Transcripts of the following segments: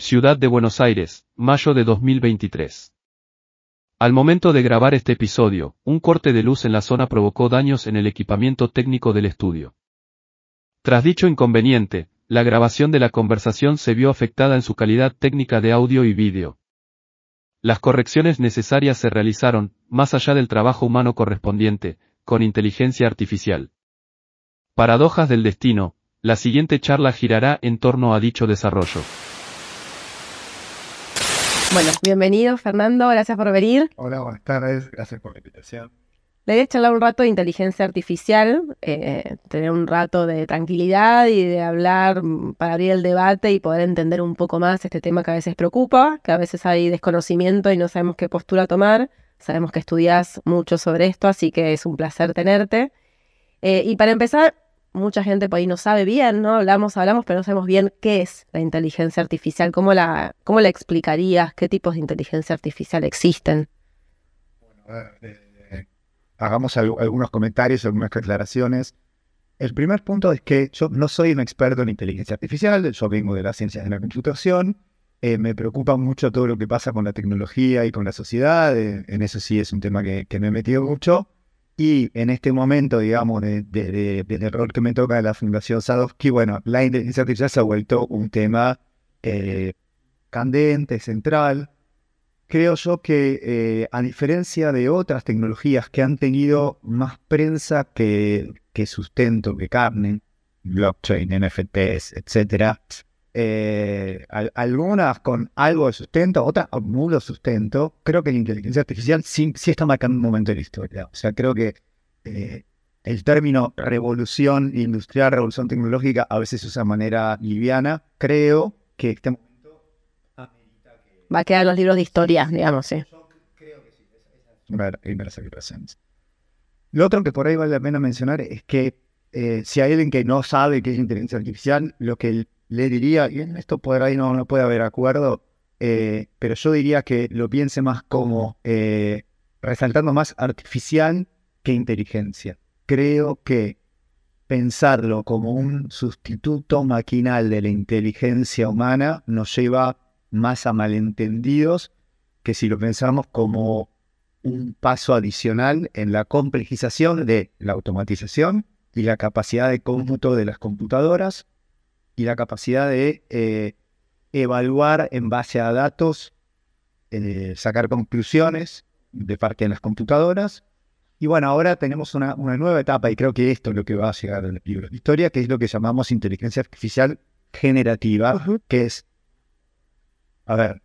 Ciudad de Buenos Aires, mayo de 2023. Al momento de grabar este episodio, un corte de luz en la zona provocó daños en el equipamiento técnico del estudio. Tras dicho inconveniente, la grabación de la conversación se vio afectada en su calidad técnica de audio y vídeo. Las correcciones necesarias se realizaron, más allá del trabajo humano correspondiente, con inteligencia artificial. Paradojas del destino, la siguiente charla girará en torno a dicho desarrollo. Bueno, bienvenido Fernando, gracias por venir. Hola, buenas tardes, gracias por la invitación. Le voy a charlar un rato de inteligencia artificial, eh, tener un rato de tranquilidad y de hablar mm, para abrir el debate y poder entender un poco más este tema que a veces preocupa, que a veces hay desconocimiento y no sabemos qué postura tomar. Sabemos que estudias mucho sobre esto, así que es un placer tenerte. Eh, y para empezar, mucha gente por ahí no sabe bien, ¿no? Hablamos, hablamos, pero no sabemos bien qué es la inteligencia artificial, cómo la, cómo la explicarías, qué tipos de inteligencia artificial existen. Bueno, eh, hagamos algunos comentarios, algunas declaraciones. El primer punto es que yo no soy un experto en inteligencia artificial, yo vengo de las ciencias de la computación, eh, me preocupa mucho todo lo que pasa con la tecnología y con la sociedad, eh, en eso sí es un tema que, que me he metido mucho. Y en este momento, digamos, de, del rol que me toca de la Fundación Sadowski, bueno, la inteligencia artificial se ha vuelto un tema eh, candente, central. Creo yo que, eh, a diferencia de otras tecnologías que han tenido más prensa que, que sustento, que carne, blockchain, NFTs, etcétera, eh, algunas con algo de sustento, otras con nulo sustento, creo que la inteligencia artificial sí, está marcando un momento de la historia. O sea, creo que eh, el término revolución industrial, revolución tecnológica, a veces se usa de manera liviana. Creo que este momento Va a quedar los libros de historia, digamos, sí. creo que sí. Lo otro que por ahí vale la pena mencionar es que eh, si hay alguien que no sabe qué es inteligencia artificial, lo que el le diría, y en esto por ahí no, puede haber acuerdo, eh, pero yo diría que lo piense más como eh, resaltando más artificial que inteligencia. Creo que pensarlo como un sustituto maquinal de la inteligencia humana nos lleva más a malentendidos que si lo pensamos como un paso adicional en la complejización de la automatización y la capacidad de cómputo de las computadoras y la capacidad de eh, evaluar en base a datos, eh, sacar conclusiones de parte de las computadoras. Y bueno, ahora tenemos una, nueva etapa y creo que esto es lo que va a llegar al libro de historia, que es lo que llamamos inteligencia artificial generativa, que es, a ver,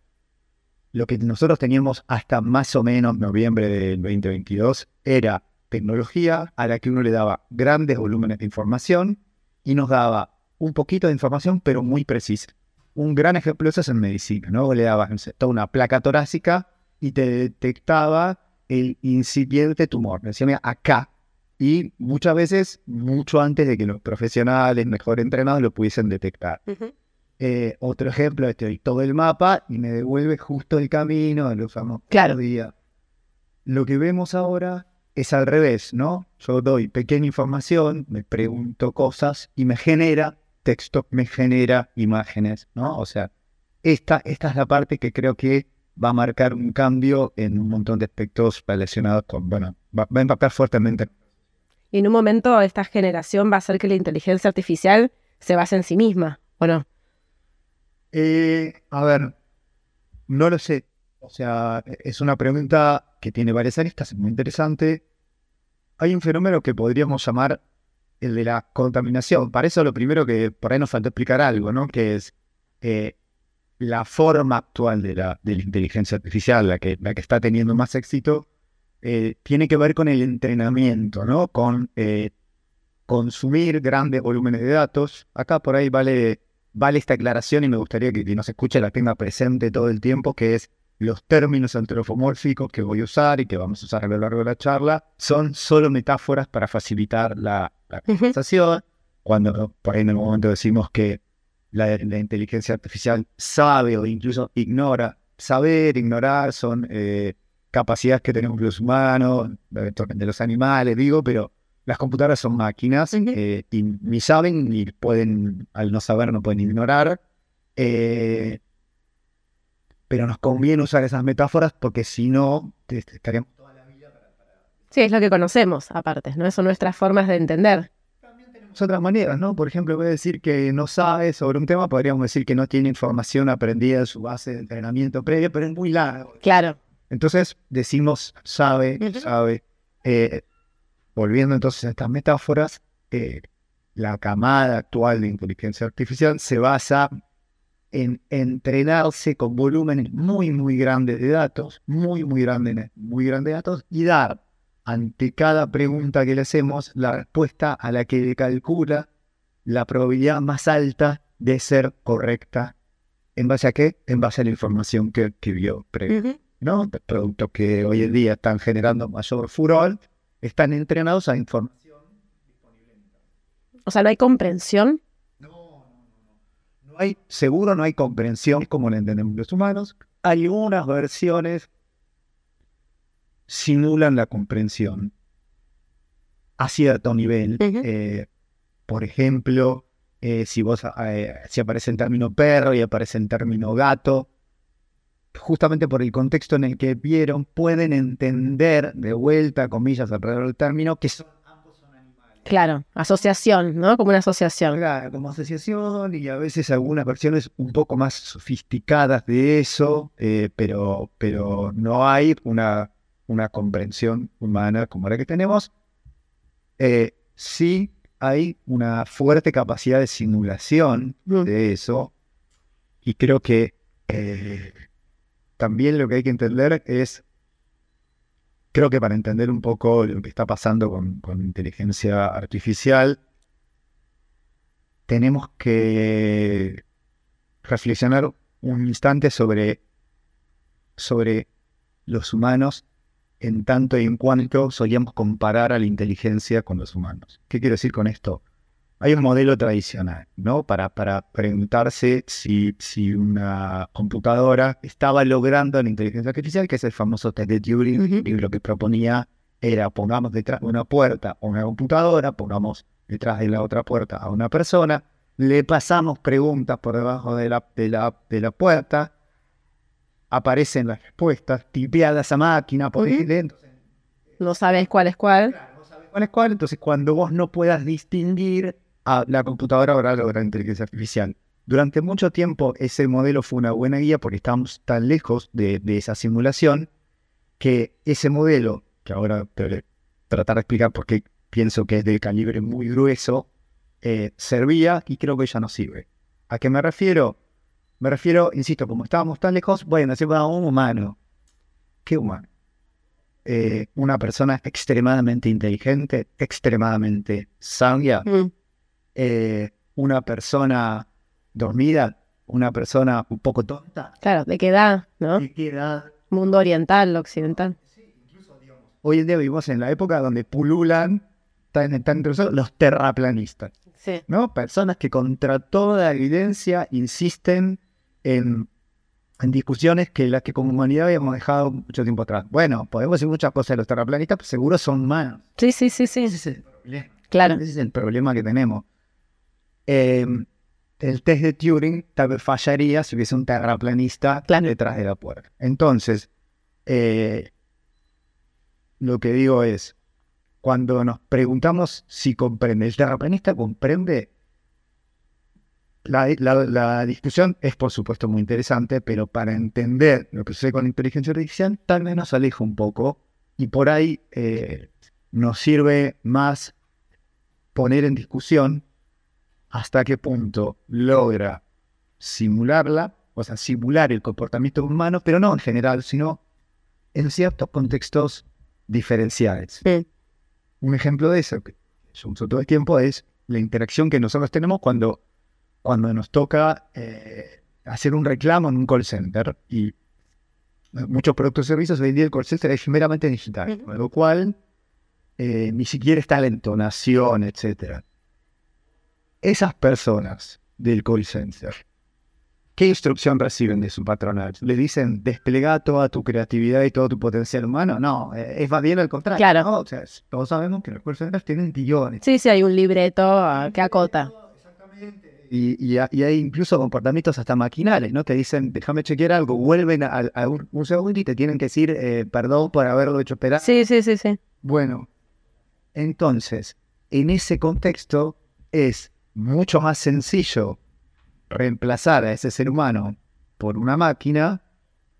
lo que nosotros teníamos hasta más o menos noviembre del 2022 era tecnología a la que uno le daba grandes volúmenes de información y nos daba un poquito de información, pero muy precisa. Un gran ejemplo de eso es en medicina, ¿no? Le dabas toda una placa torácica y te detectaba el incipiente tumor. Decía, acá. Y muchas veces, mucho antes de que los profesionales mejor entrenados lo pudiesen detectar. Eh, otro ejemplo, este, todo el mapa y me devuelve justo el camino, lo usamos claro. día. Lo que vemos ahora es al revés, ¿no? Yo doy pequeña información, me pregunto cosas y me genera texto me genera imágenes, ¿no? O sea, esta, esta es la parte que creo que va a marcar un cambio en un montón de aspectos relacionados con, bueno, va, a impactar fuertemente. Y en un momento esta generación va a hacer que la inteligencia artificial se base en sí misma, ¿o no? Eh, a ver, no lo sé. O sea, es una pregunta que tiene varias aristas, es muy interesante. Hay un fenómeno que podríamos llamar el de la contaminación. Para eso lo primero que por ahí nos falta explicar algo, ¿no? Que es eh, la forma actual de la, de inteligencia artificial, la que, la que está teniendo más éxito, eh, tiene que ver con el entrenamiento, ¿no? Con eh, consumir grandes volúmenes de datos. Acá por ahí vale, vale esta aclaración y me gustaría que quien nos escuche la tenga presente todo el tiempo, que es los términos antropomórficos que voy a usar y que vamos a usar a lo largo de la charla son solo metáforas para facilitar la, conversación. Cuando por ahí en el momento decimos que la, inteligencia artificial sabe o incluso ignora, saber, ignorar son eh, capacidades que tenemos los humanos, de los animales, digo, pero las computadoras son máquinas eh, y ni saben ni pueden, al no saber, no pueden ignorar. Eh, pero nos conviene usar esas metáforas porque si no, estaríamos Sí, es lo que conocemos, aparte, ¿no? Son nuestras formas de entender. Tenemos otras maneras, ¿no? Por ejemplo, voy a decir que no sabe sobre un tema, podríamos decir que no tiene información aprendida en su base de entrenamiento previo, pero es muy largo. Claro. Entonces decimos sabe, sabe. Eh, volviendo entonces a estas metáforas, eh, la camada actual de inteligencia artificial se basa en entrenarse con volúmenes muy, muy grandes de datos, muy, muy grandes, muy grandes de datos, y dar ante cada pregunta que le hacemos la respuesta a la que le calcula la probabilidad más alta de ser correcta. ¿En base a qué? En base a la información que, que vio previo. ¿no? Productos que hoy en día están generando mayor furor, están entrenados a información. O sea, no hay comprensión. No hay, seguro no hay comprensión como la entendemos los humanos. Algunas versiones simulan la comprensión a cierto nivel. Eh, por ejemplo, eh, si vos eh, si aparece el término perro y aparece el término gato, justamente por el contexto en el que vieron, pueden entender de vuelta, comillas, alrededor del término, que son Claro, asociación, ¿no? Como una asociación. Claro, como asociación y a veces algunas versiones un poco más sofisticadas de eso, pero, pero no hay una, una comprensión humana como la que tenemos. Eh, sí hay una fuerte capacidad de simulación de eso y creo que eh, también lo que hay que entender es, creo que para entender un poco lo que está pasando con, con inteligencia artificial, tenemos que reflexionar un instante sobre, sobre los humanos en tanto y en cuanto solíamos comparar a la inteligencia con los humanos. ¿Qué quiero decir con esto? Hay un modelo tradicional, ¿no? Para, para preguntarse si, si una computadora estaba logrando la inteligencia artificial, que es el famoso test de Turing, Ujú. y lo que proponía era pongamos detrás de una puerta a una computadora, pongamos detrás de la otra puerta a una persona, le pasamos preguntas por debajo de la, de la, de la puerta, aparecen las respuestas, tipeadas a máquina, por entonces No sabes cuál es cuál. cuál es cuál, entonces cuando vos no puedas distinguir, a la computadora habrá logrado inteligencia artificial. Durante mucho tiempo ese modelo fue una buena guía porque estábamos tan lejos de, de esa simulación que ese modelo, que ahora te voy a tratar de explicar por qué pienso que es de calibre muy grueso, eh, servía y creo que ya no sirve. ¿A qué me refiero? Me refiero, insisto, como estábamos tan lejos, bueno, se va a un humano. ¿Qué humano? Eh, una persona extremadamente inteligente, extremadamente sabia, Mm. eh, una persona dormida, una persona un poco tonta. Claro, ¿de qué edad? ¿no? ¿De qué edad? Mundo oriental, occidental. Hoy en día vivimos en la época donde pululan, están, están entre nosotros, los terraplanistas, Sí. ¿no? Personas que contra toda evidencia insisten en, en discusiones que las que como humanidad habíamos dejado mucho tiempo atrás. Bueno, podemos decir muchas cosas de los terraplanistas, pero seguro son humanos. Sí, sí, sí, sí. Ese es el problema. Claro. Ese es el problema que tenemos. Eh, el test de Turing tal vez fallaría si hubiese un terraplanista Claro. detrás de la puerta. Entonces, eh, lo que digo es, cuando nos preguntamos si comprende, ¿el terraplanista comprende? La, la- la discusión es por supuesto muy interesante, pero para entender lo que sucede con la inteligencia artificial, tal vez nos aleja un poco y por ahí eh, nos sirve más poner en discusión hasta qué punto logra simularla, o sea, simular el comportamiento humano, pero no en general, sino en ciertos contextos diferenciales. Sí. Un ejemplo de eso, que yo uso todo el tiempo, es la interacción que nosotros tenemos cuando, cuando nos toca eh, hacer un reclamo en un call center. Y muchos productos y servicios hoy en día el call center es meramente digital, Ujú. con lo cual eh, ni siquiera está la entonación, etcétera. Esas personas del call center, ¿qué instrucción reciben de su patronal? ¿Le dicen desplega toda tu creatividad y todo tu potencial humano? No, eh, es más bien al contrario. Claro. ¿no? O sea, todos sabemos que los call centers tienen guiones. Sí, sí, hay un libreto ah, que acota. Exactamente. Y, y, hay incluso comportamientos hasta maquinales, ¿no? Te dicen, déjame chequear algo, vuelven a, un, segundo y te tienen que decir eh, perdón por haberlo hecho esperar. Sí, sí, sí, sí. Bueno, entonces, en ese contexto es mucho más sencillo reemplazar a ese ser humano por una máquina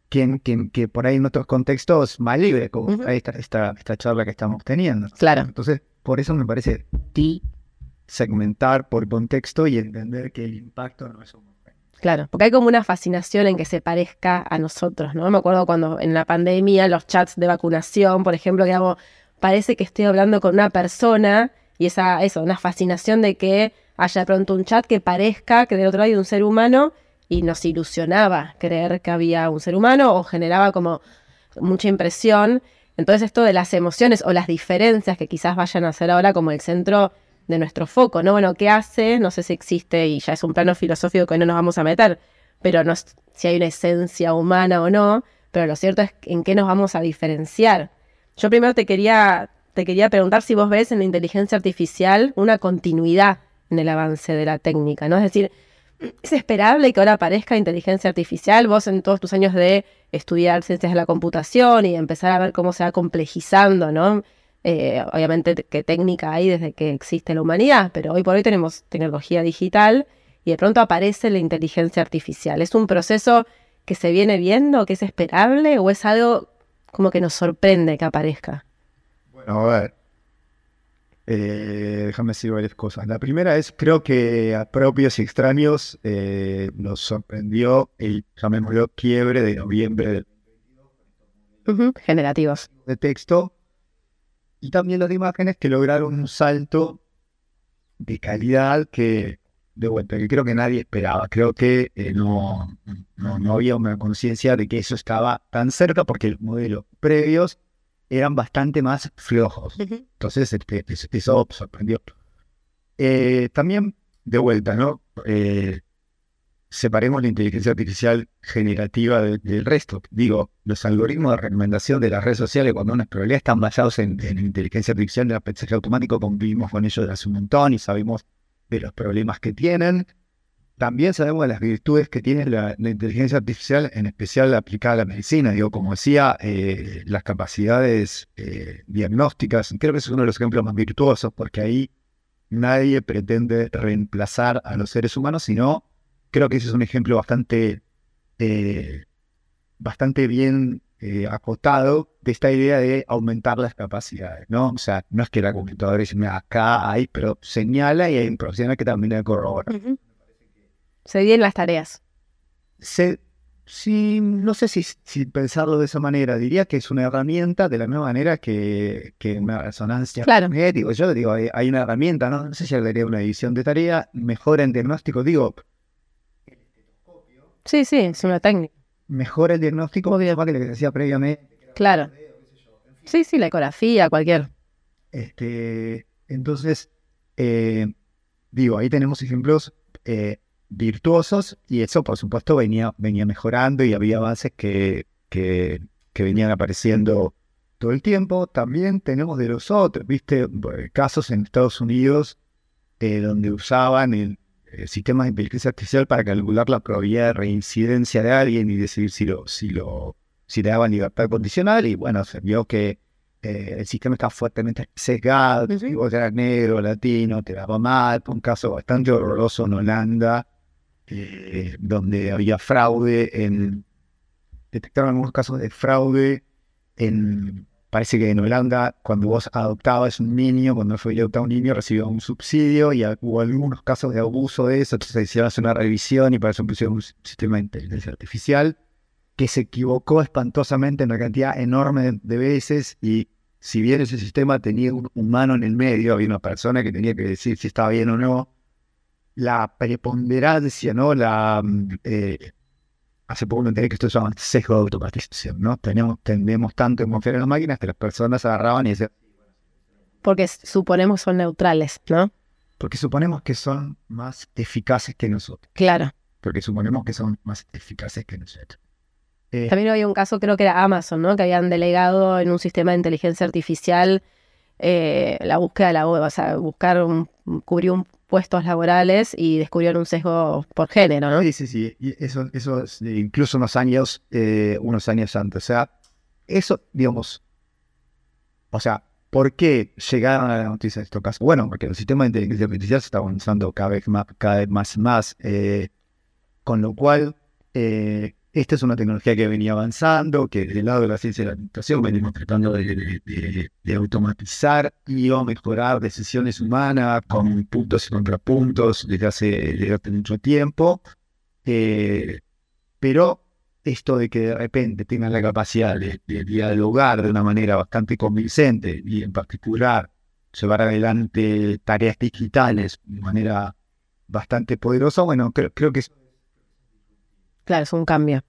que, que, por ahí en otros contextos más libre, como esta, esta, esta charla que estamos teniendo. Claro. Entonces, por eso me parece ti segmentar por contexto y entender que el impacto no es un Claro, porque hay como una fascinación en que se parezca a nosotros, ¿no? Me acuerdo cuando en la pandemia los chats de vacunación, por ejemplo, que hago, parece que estoy hablando con una persona y esa, eso, una fascinación de que haya de pronto un chat que parezca que del otro lado hay un ser humano y nos ilusionaba creer que había un ser humano o generaba como mucha impresión. Entonces esto de las emociones o las diferencias que quizás vayan a ser ahora como el centro de nuestro foco, ¿no? Bueno, ¿qué hace? No sé si existe y ya es un plano filosófico que no nos vamos a meter, pero no si hay una esencia humana o no, pero lo cierto es en qué nos vamos a diferenciar. Yo primero te quería, te quería preguntar si vos ves en la inteligencia artificial una continuidad en el avance de la técnica, ¿no? Es decir, ¿es esperable que ahora aparezca inteligencia artificial? Vos en todos tus años de estudiar ciencias de la computación y empezar a ver cómo se va complejizando, ¿no? Eh, obviamente qué técnica hay desde que existe la humanidad, pero hoy por hoy tenemos tecnología digital y de pronto aparece la inteligencia artificial. ¿Es un proceso que se viene viendo, que es esperable o es algo como que nos sorprende que aparezca? Bueno, a ver, eh, déjame decir varias cosas. La primera es, creo que a propios y extraños eh, nos sorprendió el, llamémoslo, quiebre de noviembre del Generativos. De texto. Y también las imágenes que lograron un salto de calidad que, de vuelta, que creo que nadie esperaba. Creo que eh, no, no, no había una conciencia de que eso estaba tan cerca porque los modelos previos eran bastante más flojos. Entonces, este, eso sorprendió. Eh, también, de vuelta, ¿no? Eh, separemos la inteligencia artificial generativa del resto. Digo, los algoritmos de recomendación de las redes sociales, cuando una probabilidad están basados en, inteligencia artificial de aprendizaje automático, convivimos con ellos hace un montón y sabemos de los problemas que tienen. También sabemos de las virtudes que tiene la, inteligencia artificial, en especial aplicada a la medicina. Digo, como decía, eh, las capacidades eh, diagnósticas, creo que es uno de los ejemplos más virtuosos, porque ahí nadie pretende reemplazar a los seres humanos, sino creo que ese es un ejemplo bastante, eh, bastante bien acotado de esta idea de aumentar las capacidades, ¿no? O sea, no es que la computadora dice, acá hay, pero señala y hay un profesional que también la corrobora. Se dividen las tareas. Se, sí, no sé si, si, pensarlo de esa manera. Diría que es una herramienta de la misma manera que, que una resonancia claro. Yo digo, hay, una herramienta, ¿no? no sé si hablaría una edición de tarea, mejora el diagnóstico. Digo, Sí, sí, es una técnica. Mejora el diagnóstico Obvio. que lo que decía previamente. Claro. Sí, sí, la ecografía, cualquier. Este, entonces, eh, digo, ahí tenemos ejemplos eh, virtuosos y eso por supuesto venía, venía mejorando y había bases que, que, venían apareciendo todo el tiempo. También tenemos de los otros, viste, casos en Estados Unidos eh, donde usaban el, sistema de inteligencia artificial para calcular la probabilidad de reincidencia de alguien y decidir si lo, si lo, si le daban libertad condicional y bueno, se vio que eh, el sistema está fuertemente sesgado, si vos eras negro, latino, te daba mal, un caso bastante horroroso en Holanda, eh, donde había fraude, en, detectaron algunos casos de fraude en, parece que en Holanda, cuando vos adoptabas un niño, cuando fue adoptado un niño, recibía un subsidio y hubo algunos casos de abuso de eso, entonces hicieron una revisión y para eso pusieron un sistema de inteligencia artificial que se equivocó espantosamente en una cantidad enorme de veces y si bien ese sistema tenía un humano en el medio, había una persona que tenía que decir si estaba bien o no, la preponderancia, ¿no? La, mm, eh, hace poco me enteré que esto se llama sesgo de automatización, ¿no? Tenemos, tendemos tanto en confiar en las máquinas que las personas agarraban y decían... Porque suponemos son neutrales, ¿no? Porque suponemos que son más eficaces que nosotros. Claro. Porque suponemos que son más eficaces que nosotros. Eh, También había un caso, creo que era Amazon, ¿no? Que habían delegado en un sistema de inteligencia artificial eh, la búsqueda de la web, o sea, buscar un, cubrir un puestos laborales y descubrieron un sesgo por género, ¿no? Sí, sí, sí. Y eso, eso es, incluso unos años, eh, unos años antes. O sea, eso, digamos, o sea, ¿por qué llegaron a la noticia de estos casos? Bueno, porque el sistema de inteligencia artificial se está avanzando cada vez más, cada vez más, más eh, con lo cual, eh, esta es una tecnología que venía avanzando, que del lado de la ciencia de la administración venimos tratando de, automatizar y o mejorar decisiones humanas con puntos y contrapuntos desde hace, desde hace mucho tiempo. Eh, pero esto de que de repente tengan la capacidad de, de dialogar de una manera bastante convincente y en particular llevar adelante tareas digitales de manera bastante poderosa, bueno, creo, creo que es Claro, es un cambio.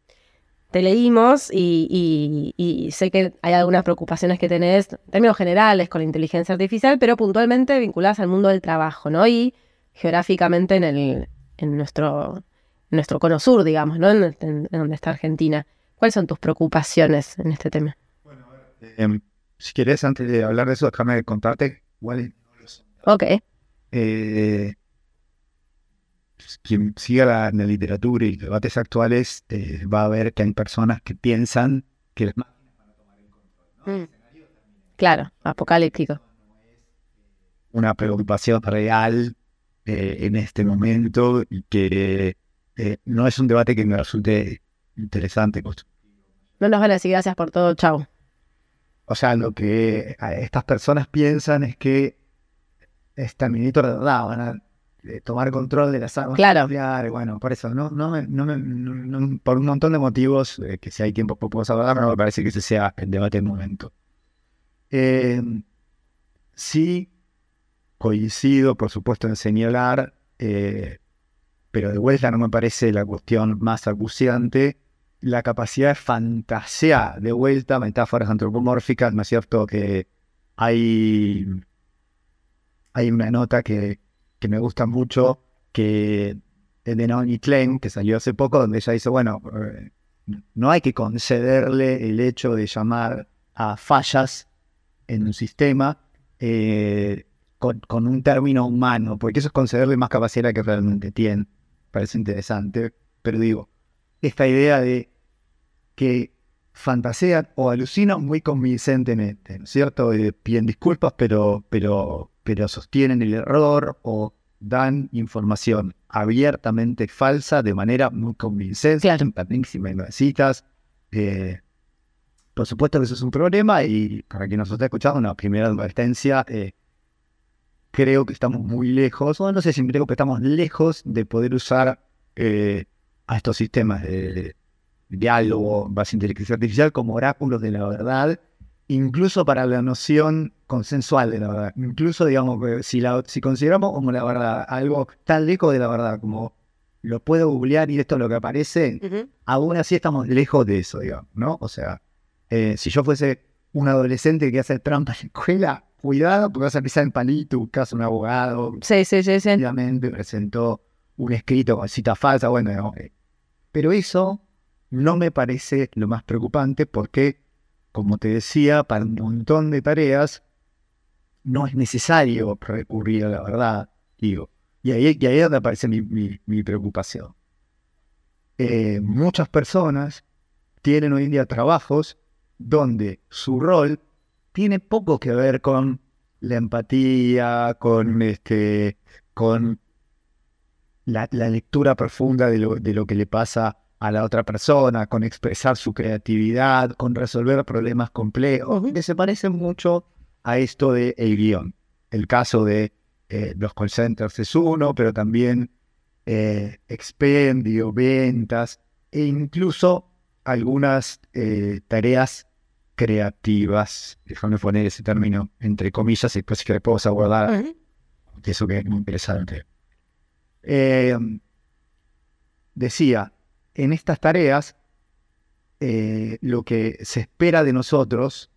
Te leímos y, y- y sé que hay algunas preocupaciones que tenés, en términos generales, con la inteligencia artificial, pero puntualmente vinculadas al mundo del trabajo, ¿no? Y geográficamente en, el, en nuestro, nuestro cono sur, digamos, ¿no? En, en- en donde está Argentina. ¿Cuáles son tus preocupaciones en este tema? Em, si querés, antes de hablar de eso, déjame contarte cuál es. Ok, Eh, quien siga la, la literatura y debates actuales eh, va a ver que hay personas que piensan que las máquinas van a tomar el control. ¿no? claro, apocalíptico. Una preocupación real eh, en este momento y que eh, no es un debate que me resulte interesante. No nos van a decir gracias por todo, chau. O sea, lo que eh, estas personas piensan es que esta verdad van a tomar control de las armas Claro. nucleares. Bueno, por eso, no, no- no- por un montón de motivos eh, que si hay tiempo podemos hablar, no me parece que ese sea el debate del momento. Eh, sí, coincido, por supuesto, en señalar, eh, pero de vuelta no me parece la cuestión más acuciante, la capacidad de fantasear, de vuelta, metáforas antropomórficas, ¿no es cierto? Que hay, hay una nota que, que me gusta mucho, que es de Naomi Klein, que salió hace poco, donde ella dice, bueno, eh, no hay que concederle el hecho de llamar a fallas en un sistema eh, con, con un término humano, porque eso es concederle más capacidad que realmente tiene. Parece interesante, pero digo, esta idea de que fantasean o alucinan muy convincentemente, ¿no es cierto? Y piden disculpas, pero, pero, pero sostienen el error o dan información abiertamente falsa de manera muy convincente, Claro. si me necesitas. Eh, por supuesto que eso es un problema y para quien nos está escuchando, una primera advertencia, eh, creo que estamos muy lejos, o no sé si creo que estamos lejos de poder usar eh, a estos sistemas de, de diálogo, base de inteligencia artificial como oráculos de la verdad, incluso para la noción consensual de la verdad. Incluso, digamos, que si, la, si consideramos como la verdad algo tan lejos de la verdad como lo puedo googlear y esto es lo que aparece, aún así estamos lejos de eso, digamos, ¿no? O sea, eh, si yo fuese un adolescente que hace trampa en la escuela, cuidado, porque vas a pisar en palito, buscas un abogado, Sí, sí, sí, sí. obviamente presentó un escrito con cita falsa, bueno, no, eh, pero eso no me parece lo más preocupante porque, como te decía, para un montón de tareas no es necesario recurrir a la verdad, digo. Y ahí, y ahí es donde aparece mi, preocupación. Eh, muchas personas tienen hoy en día trabajos donde su rol tiene poco que ver con la empatía, con este, con la, la lectura profunda de lo, de lo que le pasa a la otra persona, con expresar su creatividad, con resolver problemas complejos, que se parecen mucho a esto de el guion. El caso de eh, los call centers es uno, pero también eh, expendio, ventas e incluso algunas eh, tareas creativas. Déjame poner ese término entre comillas y después que puedo abordar eso que es muy interesante. Decía, en estas tareas, eh, lo que se espera de nosotros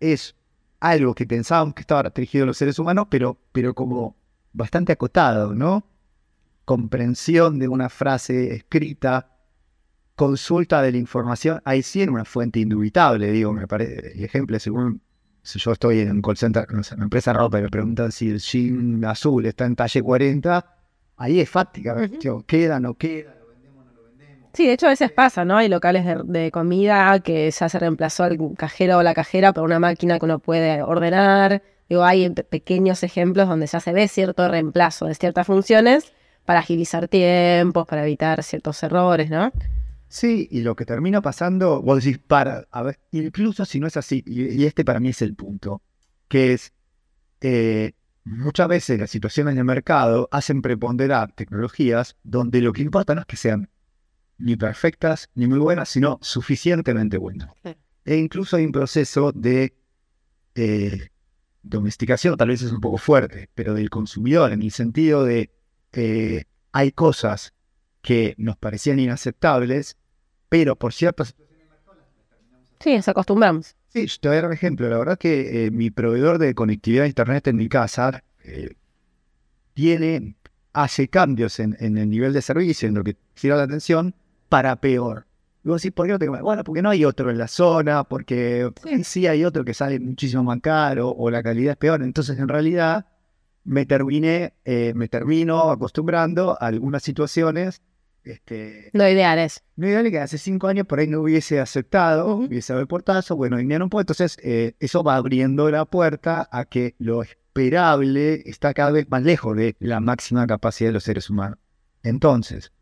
es algo que pensábamos que estaba restringido a los seres humanos, pero, pero como bastante acotado, ¿no? Comprensión de una frase escrita, consulta de la información, ahí sí en una fuente indubitable, digo, me parece, el ejemplo según si yo estoy en un call center, sé, una empresa de ropa y me preguntan si el jean azul está en talle 40, ahí es fáctica, Ujú. queda, no queda, lo vendemos, no lo vendemos. Sí, de hecho a veces pasa, ¿no? Hay locales de, de comida que ya se reemplazó al cajero o la cajera por una máquina que uno puede ordenar. Digo, hay pe- pequeños ejemplos donde ya se ve cierto reemplazo de ciertas funciones para agilizar tiempos, para evitar ciertos errores, ¿no? Sí, y lo que termina pasando, vos decís, para, a ver, incluso si no es así, y, y este para mí es el punto, que es, eh, muchas veces las situaciones el mercado hacen preponderar tecnologías donde lo que importa no es que sean ni perfectas ni muy buenas, sino suficientemente buenas. E incluso hay un proceso de eh, domesticación, tal vez es un poco fuerte, pero del consumidor, en el sentido de eh, hay cosas que nos parecían inaceptables, pero por ciertas Sí, nos acostumbramos. Sí, te voy a dar un ejemplo. La verdad que eh, mi proveedor de conectividad a internet en mi casa tiene, hace cambios en, en el nivel de servicio, en lo que gira la atención, para peor. Y vos decís, ¿por qué no te Bueno, porque no hay otro en la zona, porque Sí. sí. hay otro que sale muchísimo más caro o la calidad es peor. Entonces, en realidad, me terminé, eh, me termino acostumbrando a algunas situaciones. Este, No ideales. no ideal que hace cinco años por ahí no hubiese aceptado, Ujú. hubiese dado el portazo, bueno, día no puedo. Entonces, eh, eso va abriendo la puerta a que lo esperable está cada vez más lejos de la máxima capacidad de los seres humanos. Entonces,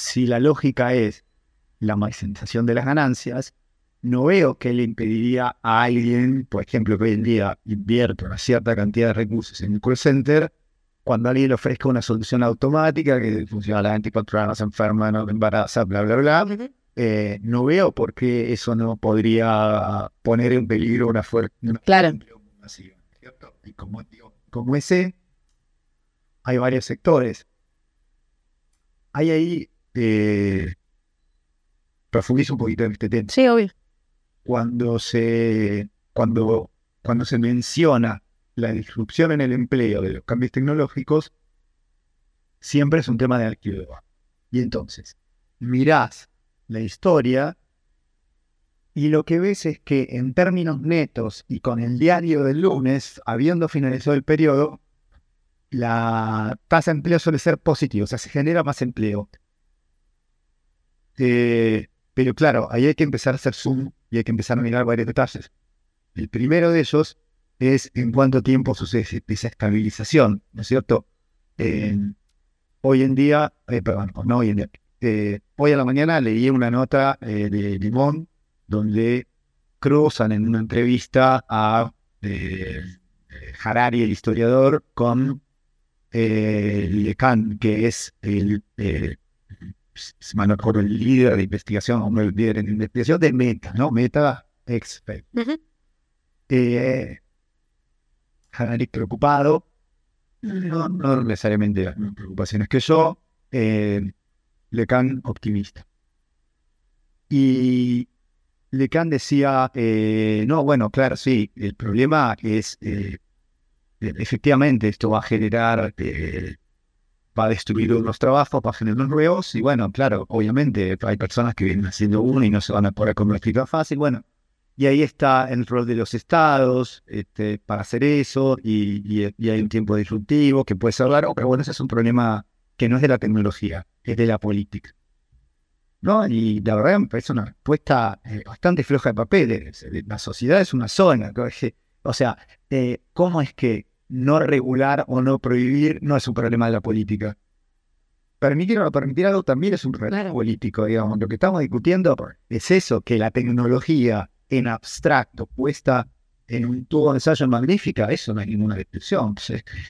si la lógica es la maximización de las ganancias, no veo que le impediría a alguien, por ejemplo, que hoy en día invierta una cierta cantidad de recursos en un call center, cuando alguien le ofrezca una solución automática que funciona a las 24 horas, enferma, no embaraza, bla, bla, bla, eh, no veo por qué eso no podría poner en peligro una fuerte. Claro. masiva, ¿cierto? Y como, digo, como ese, hay varios sectores. Hay ahí, eh, un poquito en este tema Sí, obvio. cuando se, cuando, cuando se menciona la disrupción en el empleo de los cambios tecnológicos, siempre es un tema de arqueo. Y entonces, mirás la historia y lo que ves es que en términos netos y con el diario del lunes, habiendo finalizado el periodo, la tasa de empleo suele ser positiva, o sea, se genera más empleo. Eh, pero claro, ahí hay que empezar a hacer zoom y hay que empezar a mirar varios detalles. El primero de ellos es en cuánto tiempo sucede esa estabilización, ¿no es cierto? Eh, hoy en día, eh, perdón, no hoy en día, eh, hoy a la mañana leí una nota de Limón donde cruzan en una entrevista a Harari, el historiador, con eh, Lecan, que es el, si mal no recuerdo, el líder de investigación, o no el líder en investigación de Meta, ¿no? Meta Expert. Ujú. Eh, Harari preocupado, no, no necesariamente las mismas preocupaciones que yo, eh, Lecan optimista. Y Lecan decía, eh, no, bueno, claro, sí, el problema es, eh, eh, efectivamente, esto va a generar, eh, va a destruir unos trabajos, va a generar nuevos, y bueno, claro, obviamente hay personas que vienen haciendo uno y no se van a poder convertir tan fácil, bueno, y ahí está el rol de los estados este, para hacer eso, y, hay un tiempo disruptivo que puede ser largo, pero bueno, ese es un problema que no es de la tecnología, es de la política. ¿No? Y la verdad me parece una respuesta eh, bastante floja de papeles. La sociedad es una zona. O sea, eh, ¿cómo es que no regular o no prohibir no es un problema de la política? Permitir o no permitir algo también es un problema Claro. político, digamos. Lo que estamos discutiendo es eso, que la tecnología en abstracto puesta en un tubo de ensayo magnífica, eso no hay ninguna discusión.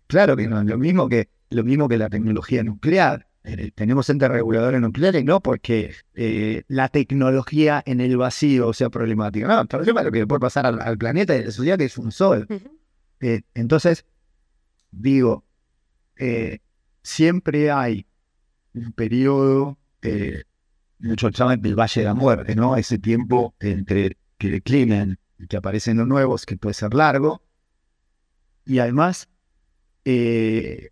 Claro que no es lo mismo que, lo mismo que la tecnología nuclear. Eh, tenemos entes reguladores nucleares, no porque eh, la tecnología en el vacío sea problemática. No, el problema es lo que puede pasar al, al planeta y a la sociedad, que es un sol. Eh, entonces, digo, eh, siempre hay un periodo, eh, muchos llaman el Valle de la Muerte, ¿no? Ese tiempo entre que declinan y que aparecen los nuevos, que puede ser largo. Y además, eh,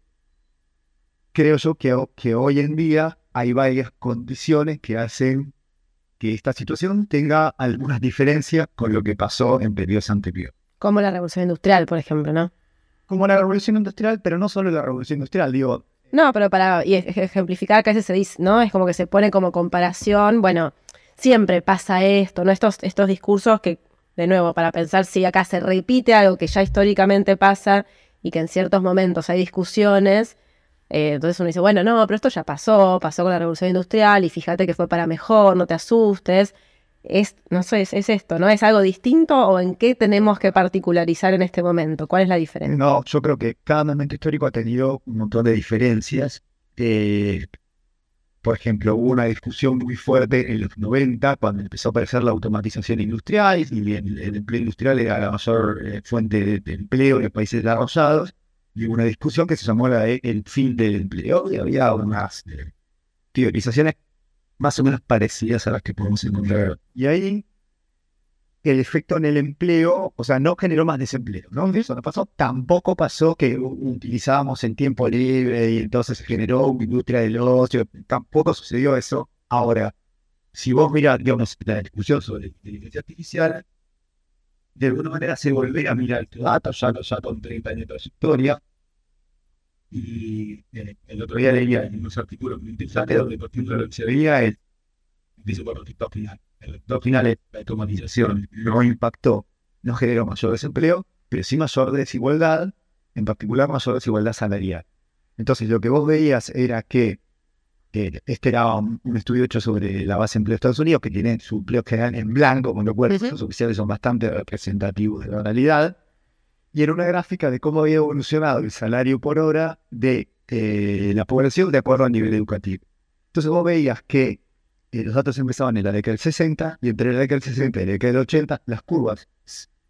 creo yo que, ho- que hoy en día hay varias condiciones que hacen que esta situación tenga algunas diferencias con lo que pasó en periodos anteriores. Como la revolución industrial, por ejemplo, ¿no? Como la revolución industrial, pero no solo la revolución industrial, digo, No, pero para y ej- ejemplificar que a veces se dice, ¿no? Es como que se pone como comparación, bueno, siempre pasa esto, ¿no? Estos, estos discursos que, de nuevo, para pensar si acá se repite algo que ya históricamente pasa y que en ciertos momentos hay discusiones, eh, entonces uno dice, bueno, no, pero esto ya pasó, pasó con la revolución industrial y fíjate que fue para mejor, no te asustes. Es, no sé, es, es esto, ¿no? ¿Es algo distinto o en qué tenemos que particularizar en este momento? ¿Cuál es la diferencia? No, yo creo que cada momento histórico ha tenido un montón de diferencias. Eh, por ejemplo, hubo una discusión muy fuerte en los 90 cuando empezó a aparecer la automatización industrial y el, el empleo industrial era la mayor eh, fuente de, de empleo en los países desarrollados. Y hubo una discusión que se llamó la de el fin del empleo y había unas eh, teorizaciones más o menos parecidas a las que podemos encontrar. Y ahí el efecto en el empleo, o sea, no generó más desempleo, ¿no? Eso no pasó. Tampoco pasó que utilizábamos en tiempo libre y entonces generó una industria del ocio. Tampoco sucedió eso. Ahora, si vos mirás, digamos, la discusión sobre inteligencia artificial, de alguna manera se volvió a mirar tu datos, ya, ya con 30 años de trayectoria. Y eh, el otro día leía en unos artículos muy interesantes donde, por ejemplo, lo que se veía es, dice, bueno, TikTok final. El resultado final es la automatización no impactó, no generó mayor desempleo, pero sí mayor desigualdad, en particular mayor desigualdad salarial. Entonces, lo que vos veías era que eh, este era un, un estudio hecho sobre la base de empleo de Estados Unidos, que tiene su empleo general en blanco, con lo cual los oficiales son bastante representativos de la realidad. Y era una gráfica de cómo había evolucionado el salario por hora de eh, la población de acuerdo al nivel educativo. Entonces vos veías que eh, los datos empezaban en la década del 60 y entre la década del 60 y la década del 80 las curvas,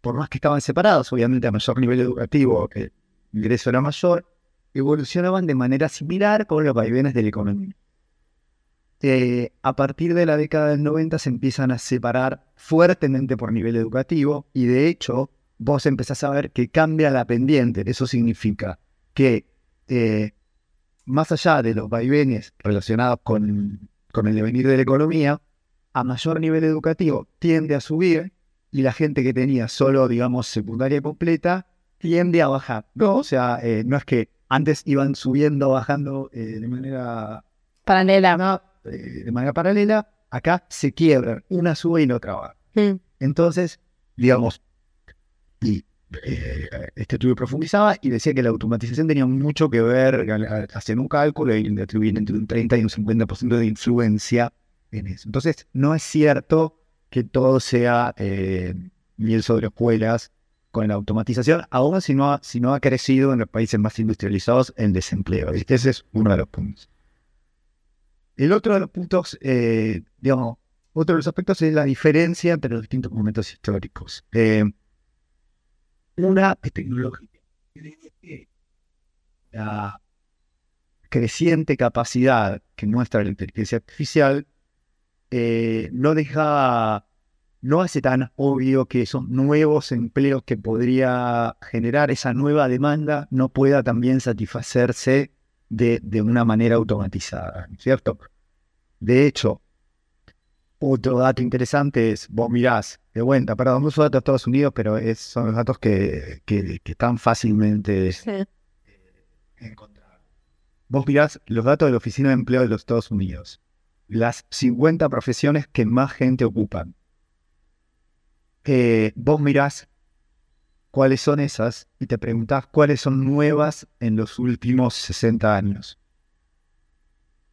por más que estaban separadas, obviamente a mayor nivel educativo, el ingreso era mayor, evolucionaban de manera similar con los vaivenes de la economía. Eh, a partir de la década del 90 se empiezan a separar fuertemente por nivel educativo y de hecho vos empezás a ver que cambia la pendiente. Eso significa que eh, más allá de los vaivenes relacionados con, con el devenir de la economía, a mayor nivel educativo tiende a subir y la gente que tenía solo, digamos, secundaria completa tiende a bajar. ¿no? O sea, eh, no es que antes iban subiendo, bajando eh, de manera Paralela. no, eh, de manera paralela, acá se quiebran, una sube y la otra baja. Mm. Entonces, digamos, y eh, este estudio profundizaba y decía que la automatización tenía mucho que ver, hacían un cálculo y le atribuían entre un 30 y un 50% de influencia en eso. Entonces, no es cierto que todo sea eh, miel sobre hojuelas con la automatización, aún si no, ha, si no ha crecido en los países más industrializados el desempleo. Ese es uno de los puntos. El otro de los puntos, eh, digamos, otro de los aspectos es la diferencia entre los distintos momentos históricos. Una es tecnológica. La creciente capacidad que muestra la inteligencia artificial eh, no deja, no hace tan obvio que esos nuevos empleos que podría generar esa nueva demanda no pueda también satisfacerse de, de una manera automatizada, ¿no es ¿cierto? De hecho, otro dato interesante es, vos mirás, de vuelta, perdón, no uso datos de Estados Unidos, pero es- son los datos que, que- que están fácilmente Sí. encontrables. Vos mirás los datos de la Oficina de Empleo de los Estados Unidos, las 50 profesiones que más gente ocupan. Eh, vos mirás cuáles son esas y te preguntás cuáles son nuevas en los últimos 60 años.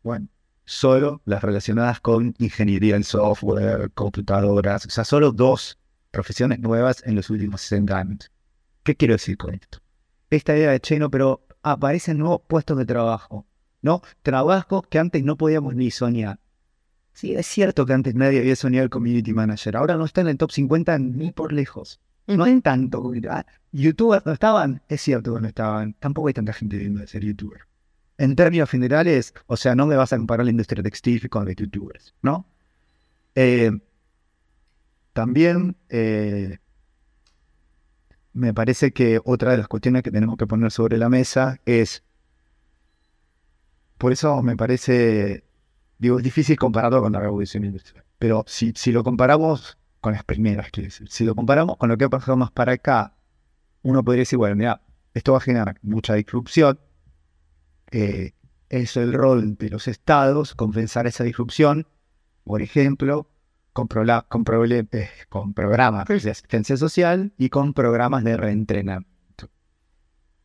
Bueno, solo las relacionadas con ingeniería en software, computadoras, o sea, solo dos profesiones nuevas en los últimos 60 años. ¿Qué quiero decir con esto? Esta idea de cheno, pero aparecen nuevos puestos de trabajo, ¿no? Trabajos que antes no podíamos ni soñar. Sí, es cierto que antes nadie había soñado el community manager, ahora no está en el top 50 ni por lejos. No hay tanto. ah, youtubers no estaban, es cierto que no estaban, tampoco hay tanta gente viendo de ser youtuber. En términos generales, o sea, no me vas a comparar la industria textil con la de youtubers, ¿no? Eh, también eh, me parece que otra de las cuestiones que tenemos que poner sobre la mesa es, por eso me parece, digo, es difícil compararlo con la revolución industrial, pero si, si lo comparamos con las primeras, quiero decir, si lo comparamos con lo que ha pasado más para acá, uno podría decir, bueno, mira, esto va a generar mucha disrupción. Eh, es el rol de los estados compensar esa disrupción, por ejemplo, con, eh, programas de asistencia social y con programas de reentrenamiento.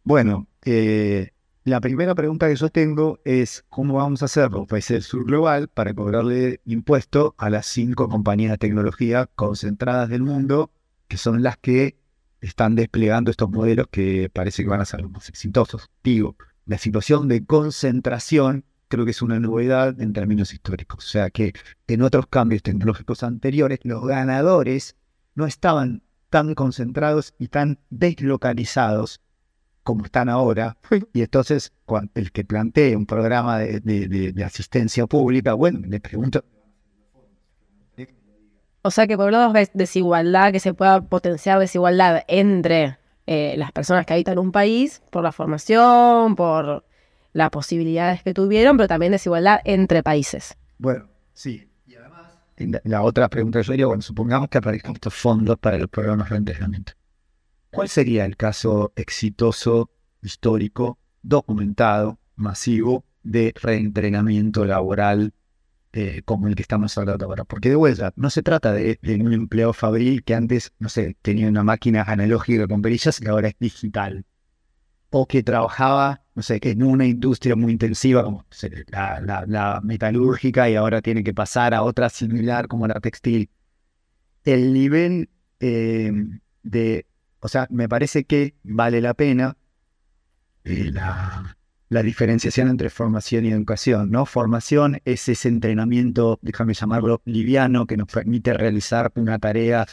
Bueno, eh, la primera pregunta que yo tengo es cómo vamos a hacer los países del sur global para cobrarle impuesto a las cinco compañías de tecnología concentradas del mundo, que son las que están desplegando estos modelos que parece que van a ser los más exitosos. Digo, la situación de concentración creo que es una novedad en términos históricos. O sea que en otros cambios tecnológicos anteriores, los ganadores no estaban tan concentrados y tan deslocalizados como están ahora. Y entonces, el que plantee un programa de, asistencia pública, bueno, le pregunto. O sea que por un lado es desigualdad, que se pueda potenciar desigualdad entre eh, las personas que habitan un país, por la formación, por las posibilidades que tuvieron, pero también desigualdad entre países. Bueno, sí. Y además, la, otra pregunta que yo diría, bueno, supongamos que aparezcan estos fondos para los programas de entrenamiento. ¿Cuál sería el caso exitoso, histórico, documentado, masivo de reentrenamiento laboral eh, como el que estamos hablando ahora? Porque de vuelta, no se trata de, un empleo fabril que antes, no sé, tenía una máquina analógica con perillas y ahora es digital. O que trabajaba, no sé, en una industria muy intensiva como la, metalúrgica y ahora tiene que pasar a otra similar como la textil. El nivel eh, de o sea, me parece que vale la pena eh, la, diferenciación entre formación y educación, ¿no? Formación es ese entrenamiento, déjame llamarlo, liviano, que nos permite realizar una tarea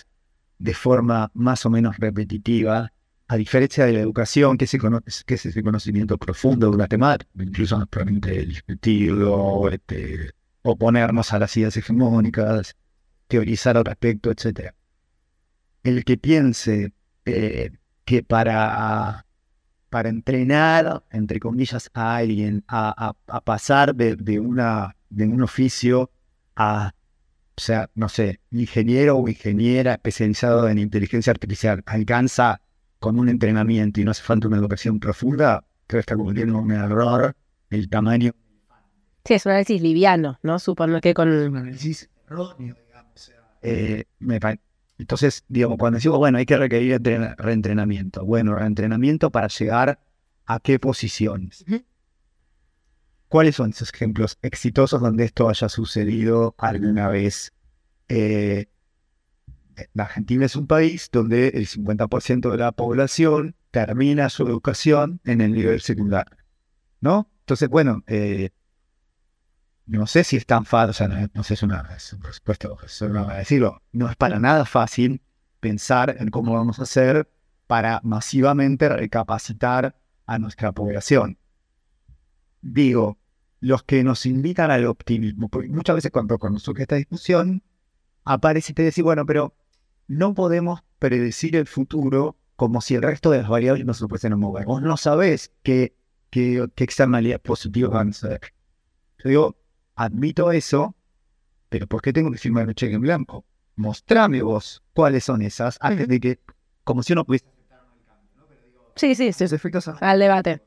de forma más o menos repetitiva, a diferencia de la educación, que es, que es ese conocimiento profundo de una temática, incluso nos permite discutirlo, este, oponernos a las ideas hegemónicas, teorizar al respecto, etc. El que piense eh, que para, para entrenar, entre comillas, a alguien a, pasar de, una, de un oficio a, o sea, no sé, ingeniero o ingeniera especializado en inteligencia artificial, alcanza con un entrenamiento y no hace falta una educación profunda, creo que está cometiendo un error el tamaño. Sí, es un análisis liviano, ¿no? Supongo que con... un análisis erróneo, digamos. Eh, me, entonces, digamos, cuando decimos, bueno, hay que requerir reentrenamiento. Bueno, reentrenamiento para llegar a qué posiciones. ¿Cuáles son esos ejemplos exitosos donde esto haya sucedido alguna vez? Eh, la Argentina es un país donde el 50% de la población termina su educación en el nivel secundario. ¿No? Entonces, bueno, eh, no sé si es tan fácil, o sea, no, sé, es una, por supuesto, no a decirlo, no es para nada fácil pensar en cómo vamos a hacer para masivamente recapacitar a nuestra población. Digo, los que nos invitan al optimismo, porque muchas veces cuando, surge esta discusión, aparece y te decís, bueno, pero no podemos predecir el futuro como si el resto de las variables no se pudiesen mover. Vos no sabés qué, qué, qué externalidades positivas van a ser. Yo digo, admito eso, pero ¿por qué tengo que firmar un cheque en blanco? Mostrame vos cuáles son esas antes de que, como si uno pudiese Sí, sí, sí. Efectos al debate.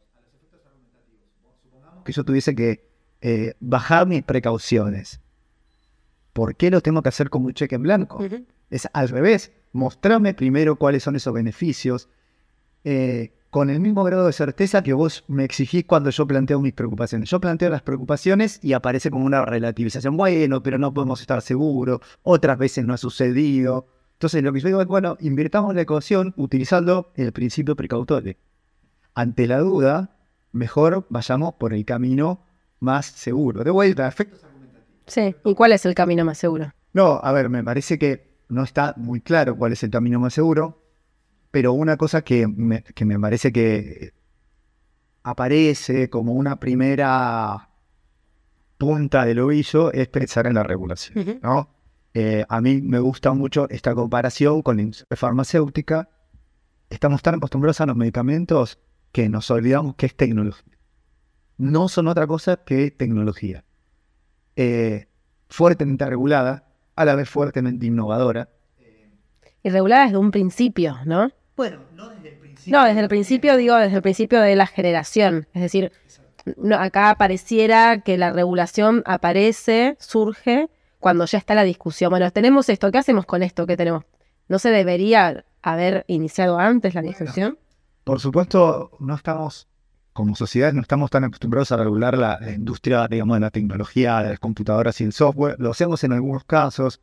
Que yo tuviese que eh, bajar mis precauciones. ¿Por qué lo tengo que hacer como un cheque en blanco? Es al revés. Mostrame primero cuáles son esos beneficios. Eh, con el mismo grado de certeza que vos me exigís cuando yo planteo mis preocupaciones. Yo planteo las preocupaciones y aparece como una relativización. Bueno, pero no podemos estar seguros, otras veces no ha sucedido. Entonces lo que yo digo es, bueno, invirtamos la ecuación utilizando el principio precautorio. Ante la duda, mejor vayamos por el camino más seguro. De vuelta, efectos argumentativos. Sí, ¿y cuál es el camino más seguro? No, a ver, me parece que no está muy claro cuál es el camino más seguro pero una cosa que me, parece que aparece como una primera punta del ovillo es pensar en la regulación. ¿no? Eh, a mí me gusta mucho esta comparación con la industria farmacéutica. Estamos tan acostumbrados a los medicamentos que nos olvidamos que es tecnología. No son otra cosa que tecnología. Eh, fuertemente regulada, a la vez fuertemente innovadora. Y regulada desde un principio, ¿no? Bueno, no desde el principio. No, desde el principio, digo, desde el principio de la generación. Es decir, no, acá pareciera que la regulación aparece, surge, cuando ya está la discusión. Bueno, tenemos esto, ¿qué hacemos con esto que tenemos? ¿No se debería haber iniciado antes la discusión? Por supuesto, no estamos, como sociedad, no estamos tan acostumbrados a regular la, la industria, digamos, de la tecnología, de las computadoras y el software. Lo hacemos en algunos casos.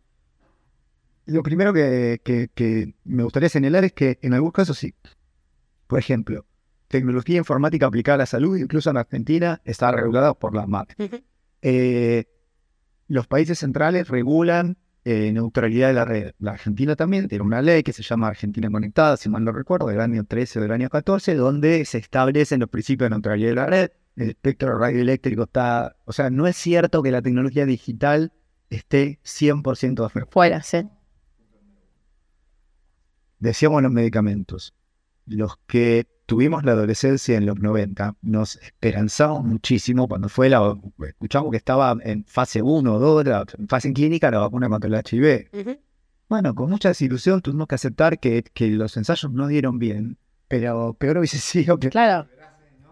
Lo primero que, que- que me gustaría señalar es que en algunos casos sí. Por ejemplo, tecnología informática aplicada a la salud, incluso en Argentina, está regulada por la MAT. Eh, los países centrales regulan eh, neutralidad de la red. La Argentina también tiene una ley que se llama Argentina Conectada, si mal no recuerdo, del año 13 o del año 14, donde se establecen los principios de neutralidad de la red. El espectro radioeléctrico está... O sea, no es cierto que la tecnología digital esté 100% afuera. Fuera, sí. Decíamos los medicamentos. Los que tuvimos la adolescencia en los 90 nos esperanzamos muchísimo cuando fue la... Escuchamos que estaba en fase 1 o 2, la- en fase clínica la vacuna contra el HIV. Bueno, con mucha desilusión tuvimos que aceptar que, que los ensayos no dieron bien, pero peor hubiese sido que... Claro.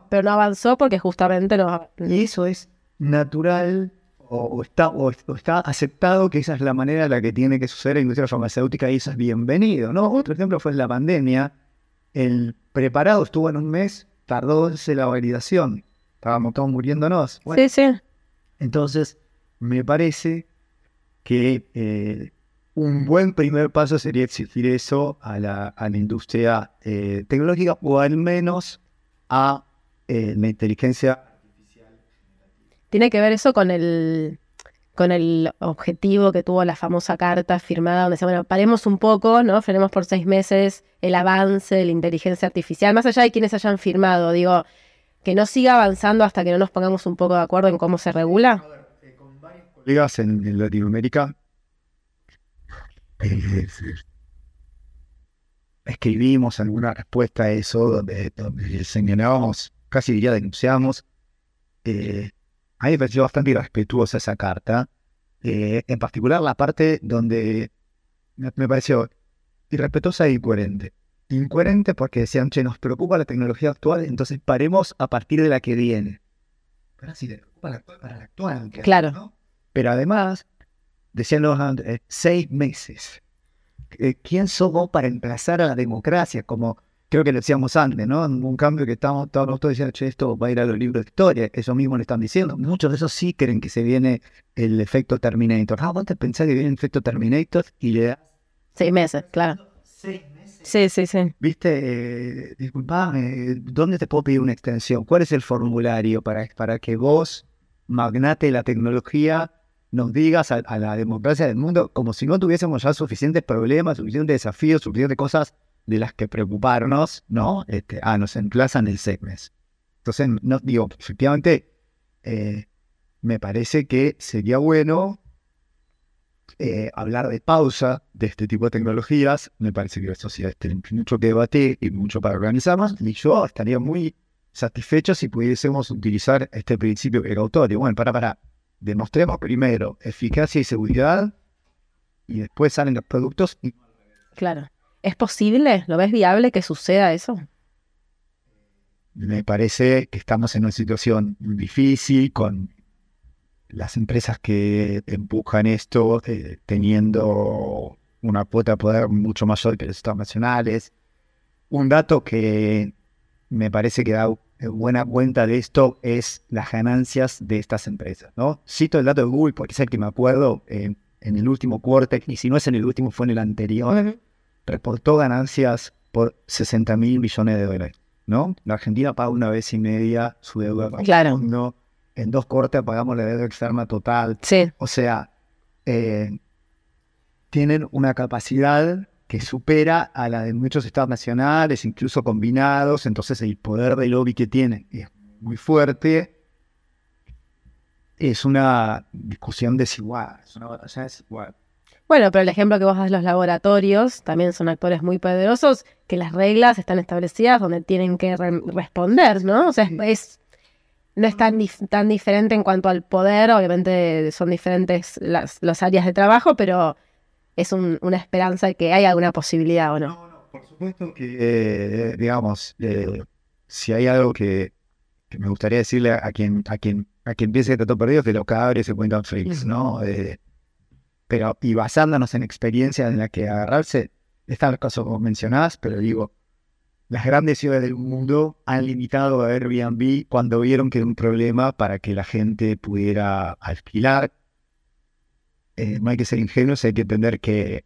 Pero no avanzó porque justamente no. Y eso es natural o, está, o, o está aceptado que esa es la manera en la que tiene que suceder la industria farmacéutica y eso es bienvenido, ¿no? Otro ejemplo fue la pandemia. El preparado estuvo en un mes, tardó en la validación. Estábamos todos muriéndonos. Bueno, Sí, sí. entonces, me parece que eh, un buen primer paso sería exigir eso a la, a la industria eh, tecnológica o al menos a eh, la inteligencia. Tiene que ver eso con el con el objetivo que tuvo la famosa carta firmada donde dice, bueno, paremos un poco, ¿no? Frenemos por seis meses el avance de la inteligencia artificial, más allá de quienes hayan firmado, digo, que no siga avanzando hasta que no nos pongamos un poco de acuerdo en cómo se regula. colegas en, Latinoamérica eh, escribimos alguna respuesta a eso donde, donde señalábamos, casi diría denunciamos. eh, a mí me pareció bastante irrespetuosa esa carta, eh, en particular la parte donde me, pareció irrespetuosa e incoherente. Incoherente porque decían, che, nos preocupa la tecnología actual, entonces paremos a partir de la que viene. Pero si te preocupa la actual, para la actual. ¿qué Claro. no? Pero además, decían los eh, seis meses. Eh, ¿Quién somos para emplazar a la democracia? Como creo que lo decíamos antes, ¿no? En un cambio que estamos, todos diciendo, che, esto va a ir a los libros de historia. Eso mismo le están diciendo. Muchos de esos sí creen que se viene el efecto Terminator. Ah, vos te pensás que viene el efecto Terminator y le das Seis meses, claro. seis meses. Sí, sí, sí. Viste, eh, ¿dónde te puedo pedir una extensión? ¿Cuál es el formulario para, para que vos, magnate de la tecnología, nos digas a, a la democracia del mundo como si no tuviésemos ya suficientes problemas, suficientes desafíos, suficientes cosas de las que preocuparnos, ¿no? Este, ah, nos emplazan el seis meses. Entonces, no, digo, efectivamente, eh, me parece que sería bueno eh, hablar de pausa de este tipo de tecnologías. Me parece que la sociedad tiene mucho que debatir y mucho para organizar más. Y yo estaría muy satisfecho si pudiésemos utilizar este principio precautorio. Bueno, para, para. Demostremos primero eficacia y seguridad y después salen los productos y Claro. ¿Es posible? ¿Lo ves viable que suceda eso? me parece que estamos en una situación difícil con las empresas que empujan esto eh, teniendo una cuota de poder mucho mayor que los estados nacionales. Un dato que me parece que da buena cuenta de esto es las ganancias de estas empresas, ¿no? Cito el dato de Google porque es el que me acuerdo eh, en el último quarter, y si no es en el último, fue en el anterior, reportó ganancias por 60 mil millones de dólares, ¿no? La Argentina paga una vez y media su deuda. Claro. fondo. En dos cortes pagamos la deuda externa total. Sí. O sea, eh, tienen una capacidad que supera a la de muchos estados nacionales, incluso combinados. Entonces el poder de lobby que tienen es muy fuerte. Es una discusión desigual, es una batalla desigual. Bueno, pero el ejemplo que vos das los laboratorios también son actores muy poderosos que las reglas están establecidas donde tienen que re- responder, ¿no? O sea, es, no es tan, dif- tan diferente en cuanto al poder, obviamente son diferentes las, las áreas de trabajo, pero es un- una esperanza de que hay alguna posibilidad o no. Por supuesto que, eh, digamos, eh, si hay algo que, que me gustaría decirle a quien, a quien, a quien piense que todo perdido, es que los cadáveres se cuentan ¿no? Eh, pero, y basándonos en experiencias en las que agarrarse, están los casos como mencionás, pero digo, las grandes ciudades del mundo han limitado a Airbnb cuando vieron que era un problema para que la gente pudiera alquilar. Eh, no hay que ser ingenuos, hay que entender que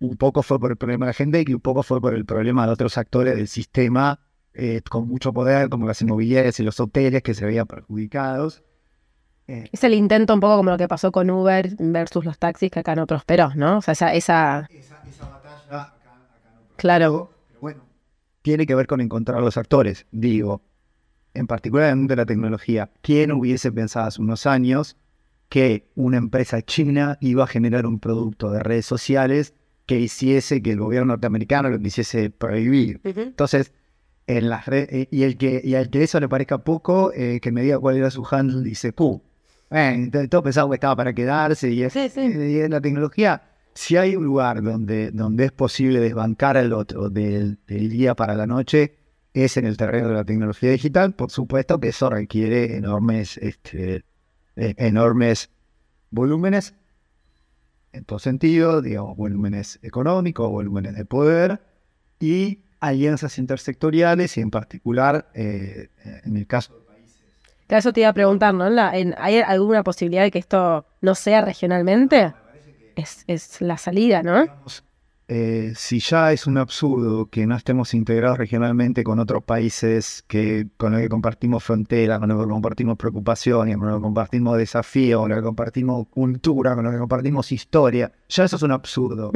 un poco fue por el problema de la gente y un poco fue por el problema de otros actores del sistema eh, con mucho poder, como las inmobiliarias y los hoteles que se veían perjudicados. Eh, es el intento un poco como lo que pasó con Uber versus los taxis que acá no prosperó, ¿no? O sea, esa... esa... esa, batalla acá, no prosperó. Claro. Pero bueno, tiene que ver con encontrar los actores. Digo, en particular en de la tecnología, ¿quién hubiese pensado hace unos años que una empresa china iba a generar un producto de redes sociales que hiciese que el gobierno norteamericano lo quisiese prohibir? Entonces, en las redes, y, el que, y al que eso le parezca poco, eh, que me diga cuál era su handle, dice, ¡pum! Eh, todo pensaba que estaba para quedarse y, es, y en la tecnología si hay un lugar donde, donde es posible desbancar al otro del, día para la noche, es en el terreno de la tecnología digital. Por supuesto que eso requiere enormes, este, e, enormes volúmenes, en todo sentido, digamos, volúmenes económicos, volúmenes de poder y alianzas intersectoriales y en particular, eh, en el caso países. Eso te iba a preguntar, ¿no? ¿Hay alguna posibilidad de que esto no sea regionalmente? es, la salida, ¿no? Eh, si ya es un absurdo que no estemos integrados regionalmente con otros países que, con los que compartimos frontera, con los que compartimos preocupaciones, con los que compartimos desafíos, con los que compartimos cultura, con los que compartimos historia, ya eso es un absurdo.